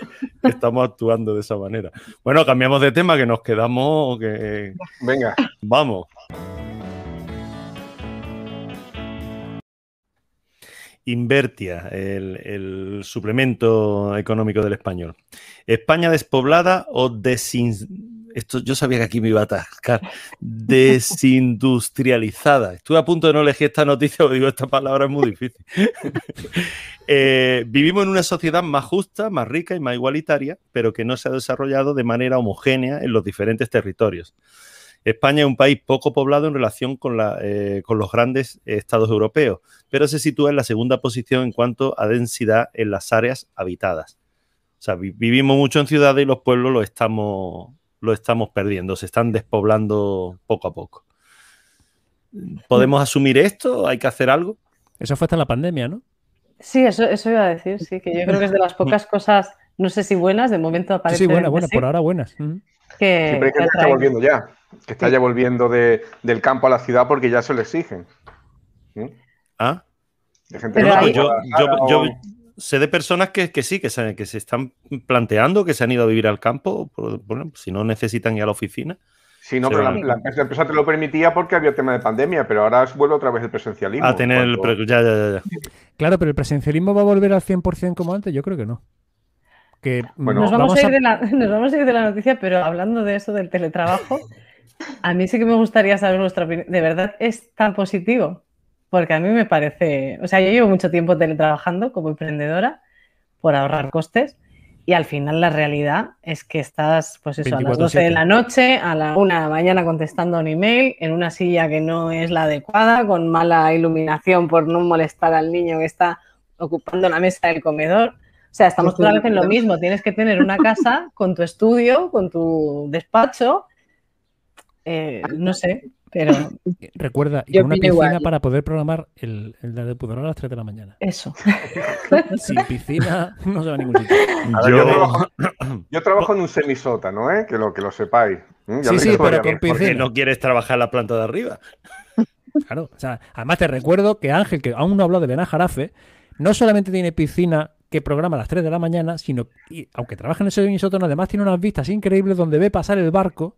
Estamos actuando de esa manera. Bueno, cambiamos de tema, que nos quedamos. Que... Venga. Vamos. Invertia, el, suplemento económico del español. ¿España despoblada o desin esto yo sabía que aquí me iba a atascar, desindustrializada. Estuve a punto de no elegir esta noticia porque digo, esta palabra es muy difícil. Eh, vivimos en una sociedad más justa, más rica y más igualitaria, pero que no se ha desarrollado de manera homogénea en los diferentes territorios. España es un país poco poblado en relación con, eh, con, los grandes estados europeos, pero se sitúa en la segunda posición en cuanto a densidad en las áreas habitadas. O sea, vivimos mucho en ciudades y los pueblos los estamos, lo estamos perdiendo, se están despoblando poco a poco. ¿Podemos asumir esto? ¿Hay que hacer algo? Eso fue hasta la pandemia, ¿no? Sí, eso, eso iba a decir, sí, que yo creo que es de las pocas cosas, no sé si buenas, de momento aparece. Sí, buenas, buenas, por ahora buenas. Que, que, está volviendo ya, que está ya volviendo del campo a la ciudad porque ya se lo exigen. Ah. yo, sé de personas que, sí, que se, que se están planteando que se han ido a vivir al campo, por, si no necesitan ir a la oficina. Sí, no, pero la, la, empresa te lo permitía porque había tema de pandemia, pero ahora vuelve otra vez el presencialismo. A tener el ya, ya, ya. Claro, pero el presencialismo va a volver al 100% como antes, yo creo que no. Que bueno, nos, vamos, a ir de la, nos vamos a ir de la noticia, pero hablando de eso del teletrabajo, a mí sí que me gustaría saber vuestra opinión. ¿De verdad es tan positivo? Porque a mí me parece, o sea, yo llevo mucho tiempo teletrabajando como emprendedora por ahorrar costes y al final la realidad es que estás, pues eso, a las 12 de la noche, a la 1 de la mañana contestando un email, en una silla que no es la adecuada, con mala iluminación por no molestar al niño que está ocupando la mesa del comedor. O sea, estamos otra vez en lo mismo. Tienes que tener una casa con tu estudio, con tu despacho. Eh, no sé, pero. Recuerda, y una piscina para poder programar el, el de depurador a las 3 de la mañana. Eso. Sin piscina no se va a ningún sitio. Yo, trabajo, en un semisótano, ¿eh? Que lo, que lo sepáis. ¿Mm? sí, sí, pero con piscina. Porque no quieres trabajar en la planta de arriba. Claro, o sea, además te recuerdo que Ángel, que aún no ha hablado de Benajarafe, no solamente tiene piscina que programa a las 3 de la mañana, sino, y, aunque trabaja en ese semisótano, además tiene unas vistas increíbles donde ve pasar el barco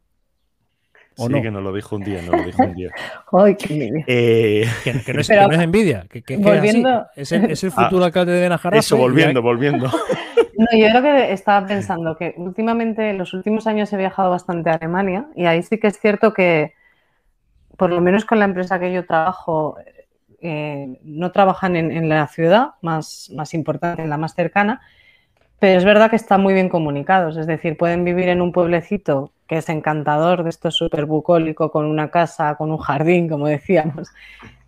sí, no? que nos lo dijo un día, nos lo dijo un día. Ay, qué eh... que, que, no es, Pero, que, no es, envidia, que, que volviendo... es, el, es, el, futuro ah, alcalde de Benajarafe. Eso, volviendo, volviendo. No, yo creo que estaba pensando que últimamente, en los últimos años he viajado bastante a Alemania y ahí sí que es cierto que, por lo menos con la empresa que yo trabajo, eh, no trabajan en, en, la ciudad más, más importante, en la más cercana, pero es verdad que están muy bien comunicados, es decir, pueden vivir en un pueblecito que es encantador, de esto súper bucólico, con una casa, con un jardín, como decíamos,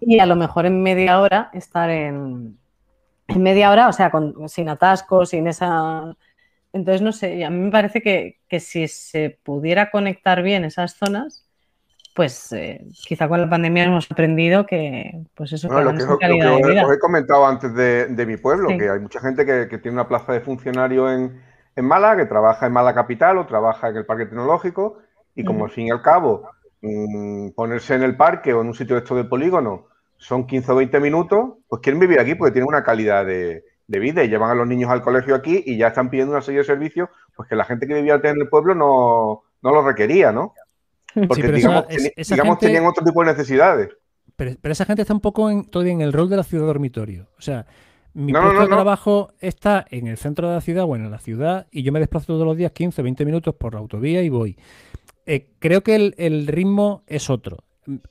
y a lo mejor en media hora estar en, en media hora, o sea, con, sin atascos, sin esa... Entonces, no sé, a mí me parece que, que si se pudiera conectar bien esas zonas, pues eh, quizá con la pandemia hemos aprendido que, pues eso, bueno, lo que, calidad lo que de vida. os he comentado antes de, de mi pueblo, sí. que hay mucha gente que, que, tiene una plaza de funcionario en, en Málaga, que trabaja en Málaga Capital o trabaja en el Parque Tecnológico, y como uh -huh. al fin y al cabo mmm, ponerse en el parque o en un sitio de esto de polígono son 15 o 20 minutos, pues quieren vivir aquí porque tienen una calidad de, de vida y llevan a los niños al colegio aquí y ya están pidiendo una serie de servicios pues que la gente que vivía en el pueblo no, no lo requería, ¿no? Porque, sí, digamos, esa, esa digamos gente, tenían otro tipo de necesidades. Pero, pero, esa gente está un poco en, todavía en el rol de la ciudad dormitorio. O sea, mi no, puesto no, no, de trabajo está en el centro de la ciudad, bueno, en la ciudad, y yo me desplazo todos los días 15, 20 minutos por la autovía y voy. Eh, creo que el, el, ritmo es otro.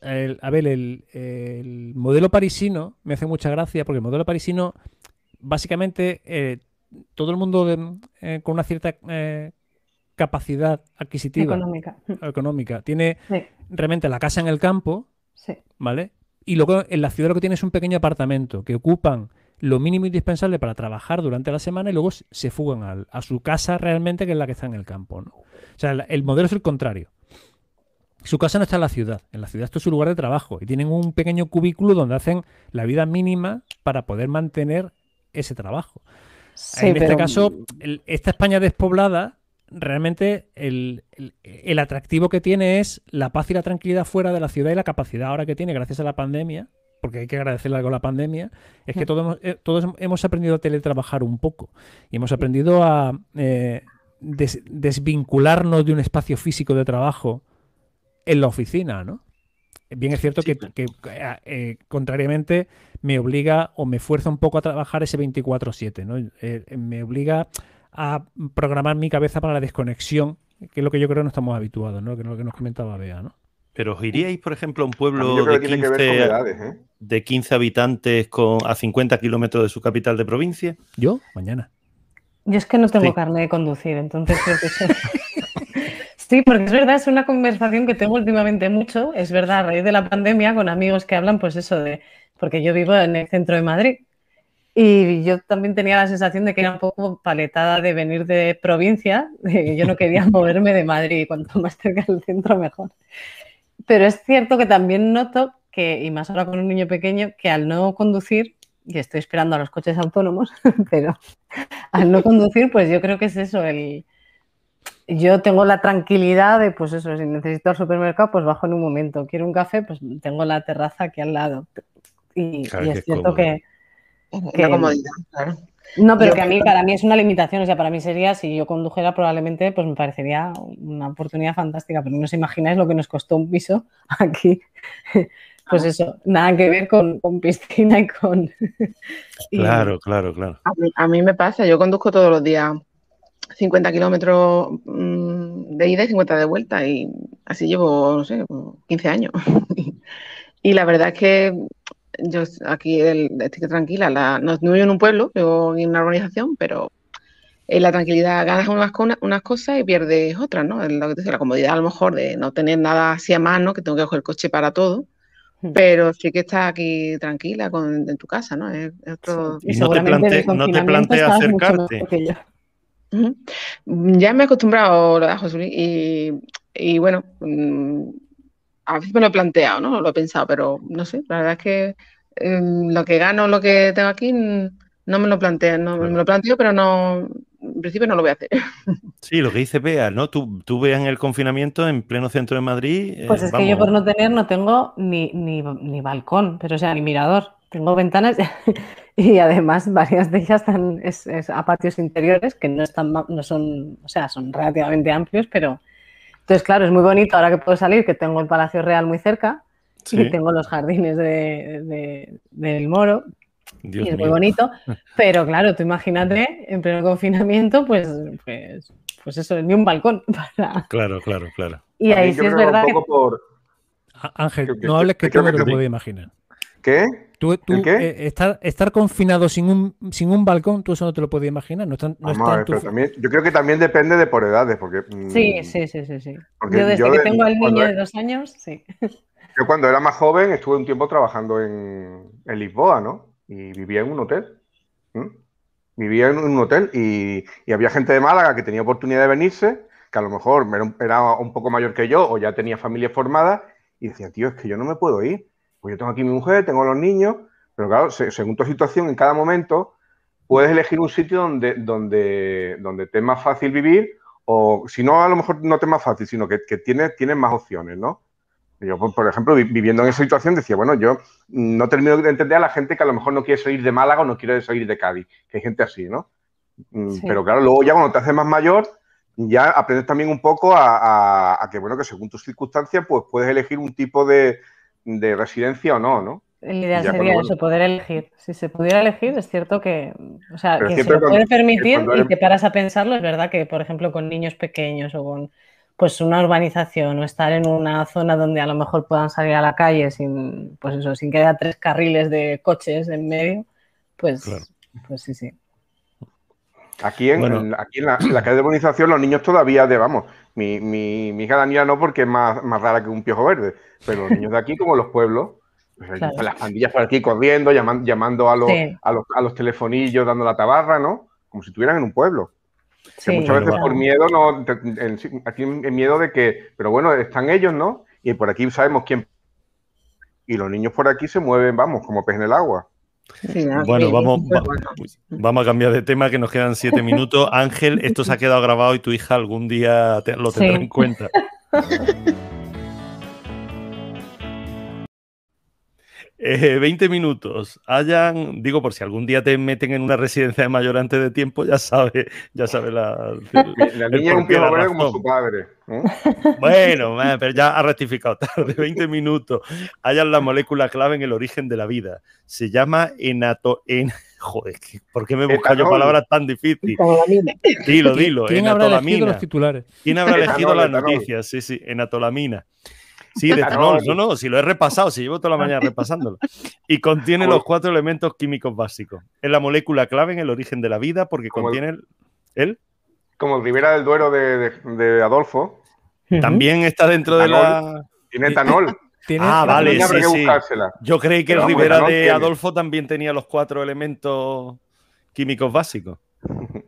El, a ver, el, el, modelo parisino me hace mucha gracia porque el modelo parisino, básicamente, eh, todo el mundo de, eh, con una cierta capacidad adquisitiva económica, económica. tiene sí. realmente la casa en el campo, sí. ¿vale? Y luego en la ciudad lo que tiene es un pequeño apartamento que ocupan lo mínimo indispensable para trabajar durante la semana y luego se fugan a, a su casa realmente, que es la que está en el campo. ¿no? O sea, el, el, modelo es el contrario. Su casa no está en la ciudad, en la ciudad esto es su lugar de trabajo y tienen un pequeño cubículo donde hacen la vida mínima para poder mantener ese trabajo. Sí, en este pero... este caso, el, esta España despoblada realmente el, el, el, atractivo que tiene es la paz y la tranquilidad fuera de la ciudad y la capacidad ahora que tiene gracias a la pandemia, porque hay que agradecerle algo a la pandemia, es que todos, eh, todos hemos aprendido a teletrabajar un poco y hemos aprendido a eh, des, desvincularnos de un espacio físico de trabajo en la oficina, ¿no? Bien es cierto sí, que, que eh, contrariamente me obliga o me fuerza un poco a trabajar ese 24/7, ¿no? Eh, me obliga a programar mi cabeza para la desconexión, que es lo que yo creo no estamos habituados, ¿no? Que es lo que nos comentaba Bea, ¿no? Pero os iríais, por ejemplo, a un pueblo de 15, edades, ¿eh? de 15, habitantes con, a 50 kilómetros de su capital de provincia. ¿Yo? Mañana. Yo es que no tengo sí. carne de conducir, entonces creo que sí. sí, porque es verdad, es una conversación que tengo últimamente mucho, es verdad, a raíz de la pandemia, con amigos que hablan, pues eso de, porque yo vivo en el centro de Madrid, y yo también tenía la sensación de que era un poco paletada de venir de provincia, yo no quería moverme de Madrid, cuanto más cerca del centro mejor. Pero es cierto que también noto que, y más ahora con un niño pequeño, que al no conducir, y estoy esperando a los coches autónomos, pero al no conducir, pues yo creo que es eso, el... Yo tengo la tranquilidad de, pues eso, si necesito el supermercado, pues bajo en un momento. Quiero un café, pues tengo la terraza aquí al lado. Y, claro, y es cierto cómodo. que, que, la comodidad, claro. No, pero Yo que a mí, creo- para mí es una limitación. O sea, para mí sería, si yo condujera, probablemente, pues me parecería una oportunidad fantástica. Pero no os imagináis lo que nos costó un piso aquí. Pues eso, nada que ver con, con piscina y con. y- Claro, claro, claro. A mí, a mí me pasa, yo conduzco todos los días 50 kilómetros mm, de ida y 50 de vuelta y así llevo, no sé, como 15 años. Y la verdad es que yo aquí el- estoy tranquila, la- no, no vivo en un pueblo, vivo en una urbanización, pero en la tranquilidad ganas unas, unas cosas y pierdes otras, ¿no? Es lo que te decía, la comodidad a lo mejor de no tener nada así a mano, que tengo que coger el coche para todo. Hmm. Pero sí que estás aquí tranquila con, en tu casa, ¿no? Es, es otro, Y no te plante- no te planteas acercarte. Ya me he acostumbrado, lo José Luis, y, y bueno, mm, a veces me lo he planteado, ¿no? Lo he pensado, pero no sé, la verdad es que em, lo que gano, lo que tengo aquí, no me lo planteo, no, me lo planteo, pero no, en principio no lo voy a hacer. Sí, lo que dice Bea, ¿no? Tú, tú veas en el confinamiento en pleno centro de Madrid. eh, Pues es que yo por no tener no tengo ni, ni, ni balcón, pero o sea, ni mirador. Tengo ventanas y además varias de ellas están es, es a patios interiores que no están no son, o sea, son relativamente amplios, pero entonces claro, es muy bonito ahora que puedo salir, que tengo el Palacio Real muy cerca sí, y tengo los jardines de, de- del Moro Dios y es muy bonito, pero claro, tú imagínate en pleno confinamiento, pues, pues, pues eso, ni un balcón para... Claro, claro, claro. Y ahí yo sí es creo verdad un que poco por... Ángel, no hables que que- tú no te lo puedes imaginar. ¿Qué? Tú, tú, ¿El qué? eh, estar, estar confinado sin un, sin un balcón, tú eso no te lo puedes imaginar. No está, no Vamos está a en ver, tu pero fi- también, yo creo que también depende de por edades, porque mm, Sí, sí, sí, sí, sí. Porque Yo desde yo que de- tengo al niño de dos años, sí. yo cuando era más joven estuve un tiempo trabajando en, en Lisboa, ¿no? Y vivía en un hotel. Vivía en un hotel y, y había gente de Málaga que tenía oportunidad de venirse, que a lo mejor era un, era un poco mayor que yo o ya tenía familia formada, y decía, tío, es que yo no me puedo ir. Pues yo tengo aquí mi mujer, tengo los niños, pero claro, se- según tu situación en cada momento, puedes elegir un sitio donde, donde, donde te es más fácil vivir, o si no, a lo mejor no te es más fácil, sino que, que tienes, tienes más opciones, ¿no? Yo, por, por ejemplo, vi- viviendo en esa situación, decía, bueno, yo no termino de entender a la gente que a lo mejor no quiere salir de Málaga o no quiere salir de Cádiz, que hay gente así, ¿no? Mm, Sí. Pero claro, luego ya cuando te haces más mayor, ya aprendes también un poco a, a- a que, bueno, que según tus circunstancias, pues puedes elegir un tipo de, de residencia o no, ¿no? El ideal sería eso, poder elegir. Si se pudiera elegir, es cierto que, o sea, Pero que se lo puede permitir cuando y te paras a pensarlo, es verdad que, por ejemplo, con niños pequeños o con pues una urbanización o estar en una zona donde a lo mejor puedan salir a la calle sin, pues eso, sin que haya tres carriles de coches en medio, pues, Claro. pues sí, sí. Aquí en, Bueno. en- aquí en la, en la calle de urbanización los niños todavía de, vamos, mi, mi, mi hija Daniela no porque es más, más rara que un piojo verde, pero los niños de aquí como los pueblos, pues Claro. las pandillas por aquí corriendo, llaman- llamando a los, Sí. a, los, a los telefonillos, dando la tabarra, ¿no? Como si estuvieran en un pueblo. Que muchas veces claro. por miedo, no, aquí en miedo de que, pero bueno, están ellos, ¿no? Y por aquí sabemos quién. Y los niños por aquí se mueven, vamos, como pez en el agua. Sí, Bueno, vamos, va- vamos a cambiar de tema que nos quedan siete minutos. Ángel, esto se ha quedado grabado y tu hija algún día te- lo tendrá Sí. en cuenta. Eh, 20 minutos. Hayan, digo, por si algún día te meten en una residencia de mayor antes de tiempo, ya sabes, ya sabes la. La niña es un verde como su padre. ¿eh? Bueno, man, pero ya ha rectificado tarde, 20 minutos. Hayan la molécula clave en el origen de la vida. Se llama enato... En... Joder, ¿qué- ¿por qué me busco yo palabras tan difíciles? Dilo, dilo. ¿Quién habrá elegido los titulares? ¿Quién habrá elegido Etanol, las noticias? Sí, sí, enatolamina. Sí, de Etanol. No, no, si lo he repasado, si llevo toda la mañana repasándolo. Y contiene los cuatro elementos químicos básicos. Es la molécula clave en el origen de la vida porque contiene el, el- Como el Ribera del Duero de, de- de Adolfo. También está dentro de la. Tiene etanol. Tiene- Ah, La vale, sí, que sí. Yo creí que Pero el Rivera de tiene. Adolfo también tenía los cuatro elementos químicos básicos.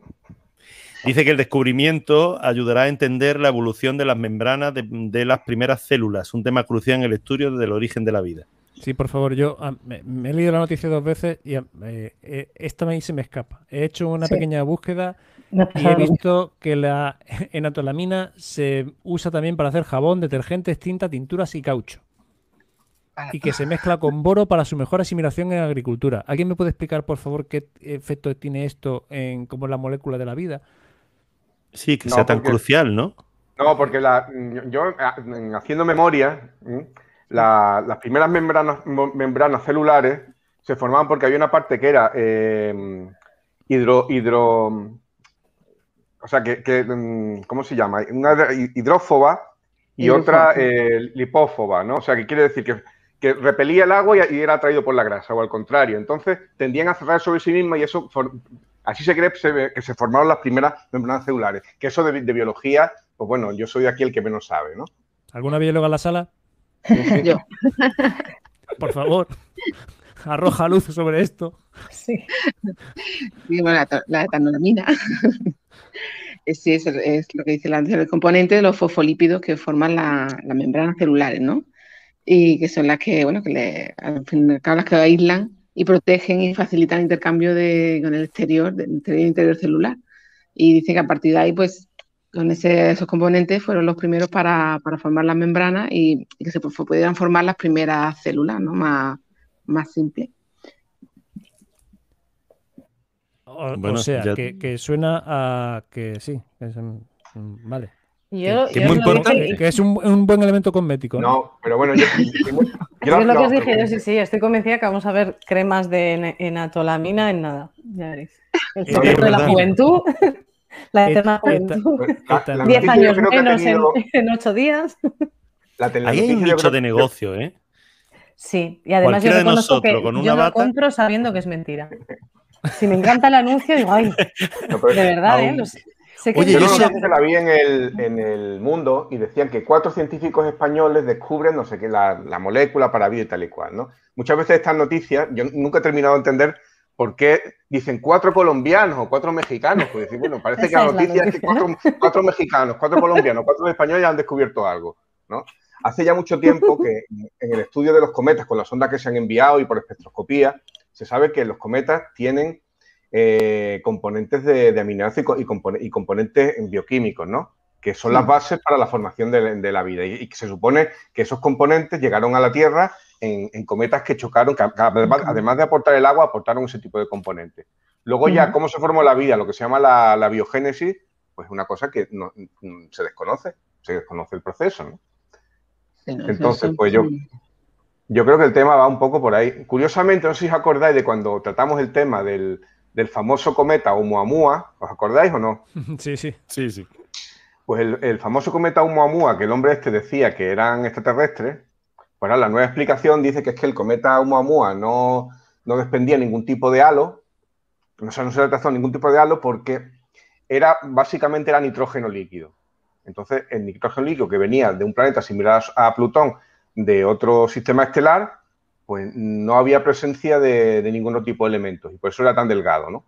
Dice que el descubrimiento ayudará a entender la evolución de las membranas de, de las primeras células, un tema crucial en el estudio del origen de la vida. Sí, por favor, yo ah, me, me he leído la noticia dos veces y ah, eh, eh, esta me se me escapa. He hecho una Sí. pequeña búsqueda y he visto que la enatolamina se usa también para hacer jabón, detergentes, tinta, tinturas y caucho. y que se mezcla con boro para su mejor asimilación en agricultura. ¿Alguien me puede explicar, por favor, qué efecto tiene esto en como la molécula de la vida? Sí, que sea tan crucial, ¿no? No, porque la, yo, haciendo memoria, las primeras membranas, membranas celulares se formaban porque había una parte que era eh, hidro, hidro, o sea, que, mm, ¿cómo se llama? Una hidrófoba y otra eh, lipófoba, ¿no? O sea, que quiere decir que, repelía el agua y, era atraído por la grasa, o al contrario. Entonces, tendían a cerrar sobre sí misma y eso, así se cree que se formaron las primeras membranas celulares. Que eso de, biología, pues bueno, yo soy aquí el que menos sabe, ¿no? ¿Alguna bióloga en la sala? Yo. Por favor, arroja luz sobre esto. Sí. bueno, la, la etanolamina. Sí, es, es, lo que dice la el componente de los fosfolípidos que forman las membranas celulares, ¿no? Y que son las que, bueno, que le, al fin las que aíslan y protegen y facilitan el intercambio de, con el exterior, del interior, celular. Y dice que a partir de ahí, pues, con ese, esos componentes fueron los primeros para, para formar las membranas y, que se pudieran formar las primeras células, ¿no? Más, más simples. O, sea, que, suena a que sí, vale. Yo, que, es un, buen elemento cosmético. No, pero bueno, yo, yo, lo que os dije, sí, sí, estoy convencida que vamos a ver cremas de enatolamina en nada. Ya veréis. El secreto de la juventud, la eterna juventud. Diez años menos en, ocho días. Ahí hay un nicho de negocio, ¿eh? Sí, y además yo reconozco que yo lo compro sabiendo que es mentira. Si me encanta el anuncio, digo, ay, de verdad, ¿eh? Sé que Oye, yo no la vi en el, en el, mundo y decían que cuatro científicos españoles descubren, no sé qué, la, la molécula para vida y tal y cual, ¿no? Muchas veces estas noticias, yo nunca he terminado de entender por qué dicen cuatro colombianos o cuatro mexicanos. Pues decir, bueno, parece que la noticia es, que cuatro, cuatro, mexicanos, cuatro colombianos, cuatro españoles han descubierto algo, ¿no? Hace ya mucho tiempo que en el estudio de los cometas con las ondas que se han enviado y por espectroscopía, se sabe que los cometas tienen eh, componentes de, aminoácidos y, componentes bioquímicos, ¿no? Que son las bases para la formación de, la vida. Y, que se supone que esos componentes llegaron a la Tierra en, cometas que chocaron, que además, de aportar el agua, aportaron ese tipo de componentes. Luego ya, ¿cómo se formó la vida? Lo que se llama la, biogénesis, pues es una cosa que no, se desconoce, se desconoce el proceso, ¿no? Entonces, pues yo, yo creo que el tema va un poco por ahí. Curiosamente, no sé si os acordáis de cuando tratamos el tema del, famoso cometa Oumuamua, ¿os acordáis o no? Sí, sí, sí, sí. Pues el, famoso cometa Oumuamua, que el hombre este decía que eran extraterrestres, pues ahora la nueva explicación dice que es que el cometa Oumuamua no, no desprendía ningún tipo de halo, no, no se trazó ningún tipo de halo porque era básicamente era nitrógeno líquido. Entonces, el nitrógeno líquido que venía de un planeta similar a Plutón, de otro sistema estelar, pues no había presencia de, ningún tipo de elementos y por eso era tan delgado, ¿no?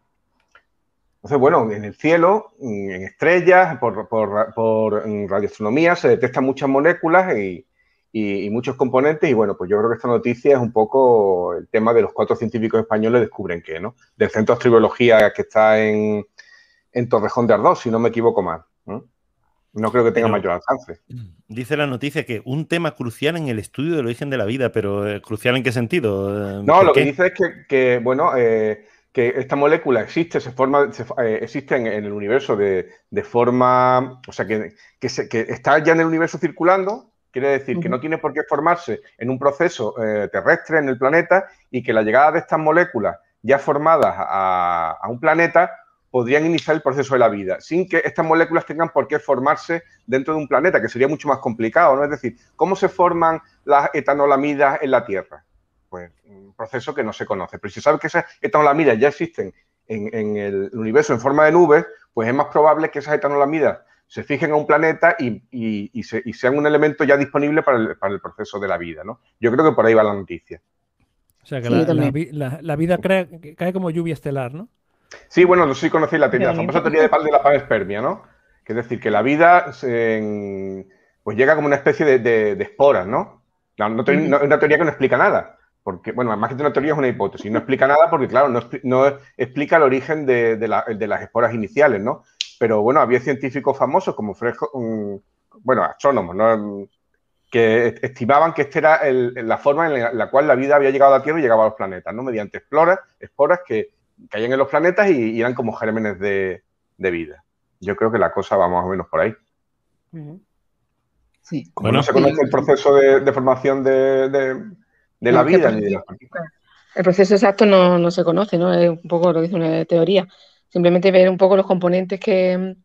Entonces, bueno, en el cielo, en estrellas, por, radioastronomía, se detectan muchas moléculas y, muchos componentes. Y bueno, pues yo creo que esta noticia es un poco el tema de los cuatro científicos españoles descubren que, ¿no? Del Centro de Astrobiología que está en, en Torrejón de Ardós, si no me equivoco mal. ¿no? No creo que tenga mayor alcance. Dice la noticia que un tema crucial en el estudio del origen de la vida, pero eh, ¿crucial en qué sentido? Eh, no, lo que dice es que, bueno, eh, que esta molécula existe, se forma, existe en, el universo de, forma, o sea, que, está ya en el universo circulando, quiere decir que no tiene por qué formarse en un proceso terrestre en el planeta y que la llegada de estas moléculas ya formadas a un planeta podrían iniciar el proceso de la vida, sin que estas moléculas tengan por qué formarse dentro de un planeta, que sería mucho más complicado, ¿no? Es decir, ¿cómo se forman las etanolamidas en la Tierra? Pues un proceso que no se conoce. Pero si se sabe que esas etanolamidas ya existen en, el universo en forma de nubes, pues es más probable que esas etanolamidas se fijen a un planeta y, sean un elemento ya disponible para el, proceso de la vida, ¿no? Yo creo que por ahí va la noticia. O sea, que la, vida cae como lluvia estelar, ¿no? Sí, bueno, no si conocéis la, teoría, la famosa teoría de, de la panspermia, ¿no? Que es decir, que la vida pues llega como una especie de, esporas, ¿no? No, una teoría que no explica nada. Porque, bueno, más que una teoría es una hipótesis. No explica nada porque, claro, no, explica el origen de, las esporas iniciales, ¿no? Pero bueno, había científicos famosos como Fresco, bueno, astrónomos, ¿no? que estimaban que esta era la forma en la, cual la vida había llegado a la Tierra y llegaba a los planetas, ¿no? Mediante esporas, esporas que caían en los planetas y, eran como gérmenes de, vida. Yo creo que la cosa va más o menos por ahí. Sí. Como no se conoce el proceso de, formación de, la vida ni de las partículas. El proceso exacto no, se conoce, ¿no? Es un poco lo que dice una teoría. Simplemente ver un poco los componentes que,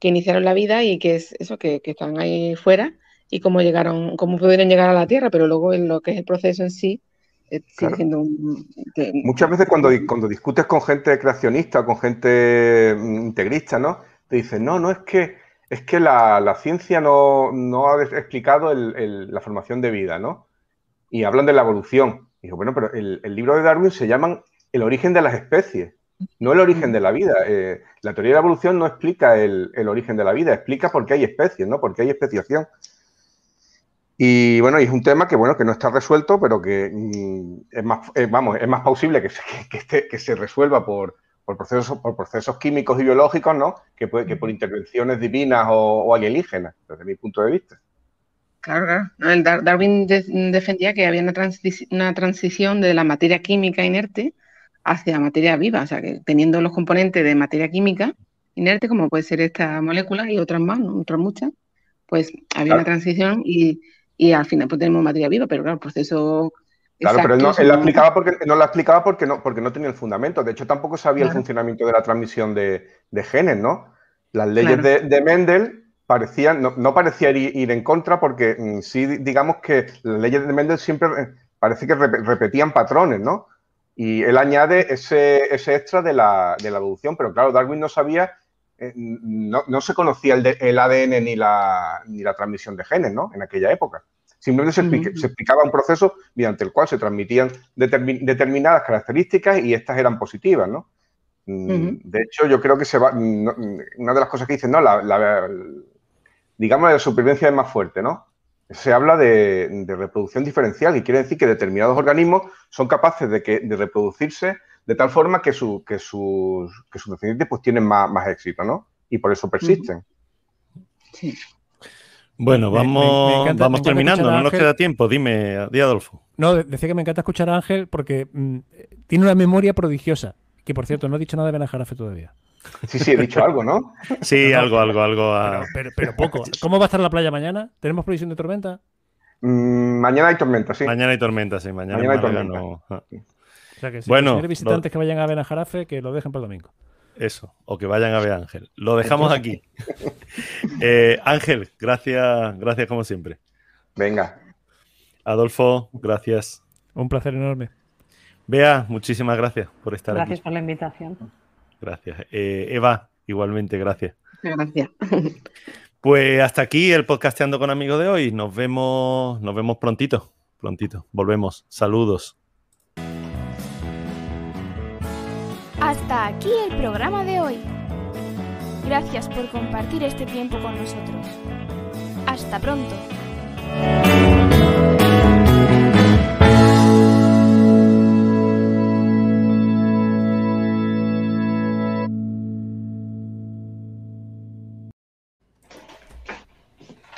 iniciaron la vida y que es eso, que, están ahí fuera y cómo llegaron, cómo pudieron llegar a la Tierra, pero luego en lo que es el proceso en sí, eh, Muchas veces cuando, cuando discutes con gente creacionista o con gente mm, integrista, ¿no? Te dicen, no, no es que es que la, ciencia no, ha explicado la formación de vida, ¿no? Y hablan de la evolución. Y digo, bueno, pero el, libro de Darwin se llama El origen de las especies, no el origen de la vida. Eh, la teoría de la evolución no explica el, origen de la vida, explica por qué hay especies, ¿no? Por qué hay especiación. Y bueno, y es un tema que bueno, que no está resuelto, pero que mm, es más, eh, vamos, es más posible que se, que, se resuelva por, procesos, por procesos químicos y biológicos, ¿no? Que, que por intervenciones divinas o alienígenas, desde mi punto de vista. Claro, claro. Darwin defendía que había una, transición de la materia química inerte hacia materia viva, o sea, que teniendo los componentes de materia química inerte, como puede ser esta molécula y otras más, otras muchas, pues había una transición y, al final pues tenemos materia viva, pero claro, el proceso... Claro, pero él no, la explicaba porque, no la explicaba porque no, porque no tenía el fundamento. De hecho, tampoco sabía el funcionamiento de la transmisión de, genes, ¿no? Las leyes de, de Mendel parecían, no, parecía ir, en contra porque mm, sí, digamos que las leyes de Mendel siempre eh, parece que repetían patrones, ¿no? Y él añade ese, ese extra de la, de la, evolución, pero claro, Darwin no sabía, eh, no, se conocía el, el, ADN ni la, ni la transmisión de genes, ¿no? En aquella época. Simplemente se, explicaba un proceso mediante el cual se transmitían determinadas características y estas eran positivas, ¿no? Mm, de hecho, yo creo que se va, una de las cosas que dicen, no, la, digamos, la supervivencia es más fuerte, ¿no? Se habla de, reproducción diferencial y quiere decir que determinados organismos son capaces de, que, de reproducirse de tal forma que, su, que, sus, que sus descendientes pues tienen más, éxito, ¿no? Y por eso persisten. Sí. Bueno, vamos, vamos terminando, no nos queda tiempo. Dime, di Adolfo. No, decía que me encanta escuchar a Ángel porque mm, tiene una memoria prodigiosa. Que por cierto, no he dicho nada de Benajarafe todavía. Sí, sí, he dicho algo, ¿no? Sí, algo, algo, algo. Pero, poco. ¿Cómo va a estar la playa mañana? ¿Tenemos previsión de tormenta? Mm, mañana hay tormenta, sí. Mañana hay tormenta, sí. Mañana, hay tormenta. Ah. O sea que si bueno, visitantes que vayan a ver a Jarafe, que lo dejen para el domingo. Eso, o que vayan a ver a Ángel. Lo dejamos aquí. Eh, Ángel, gracias, gracias como siempre. Venga. Adolfo, gracias. Un placer enorme. Bea, muchísimas gracias por estar aquí. Gracias por la invitación. Gracias. Eh, Eva, igualmente, gracias. Gracias. Pues hasta aquí el podcasteando con amigos de hoy. Nos vemos, nos vemos prontito, prontito. Volvemos. Saludos. Hasta aquí el programa de hoy. Gracias por compartir este tiempo con nosotros. Hasta pronto.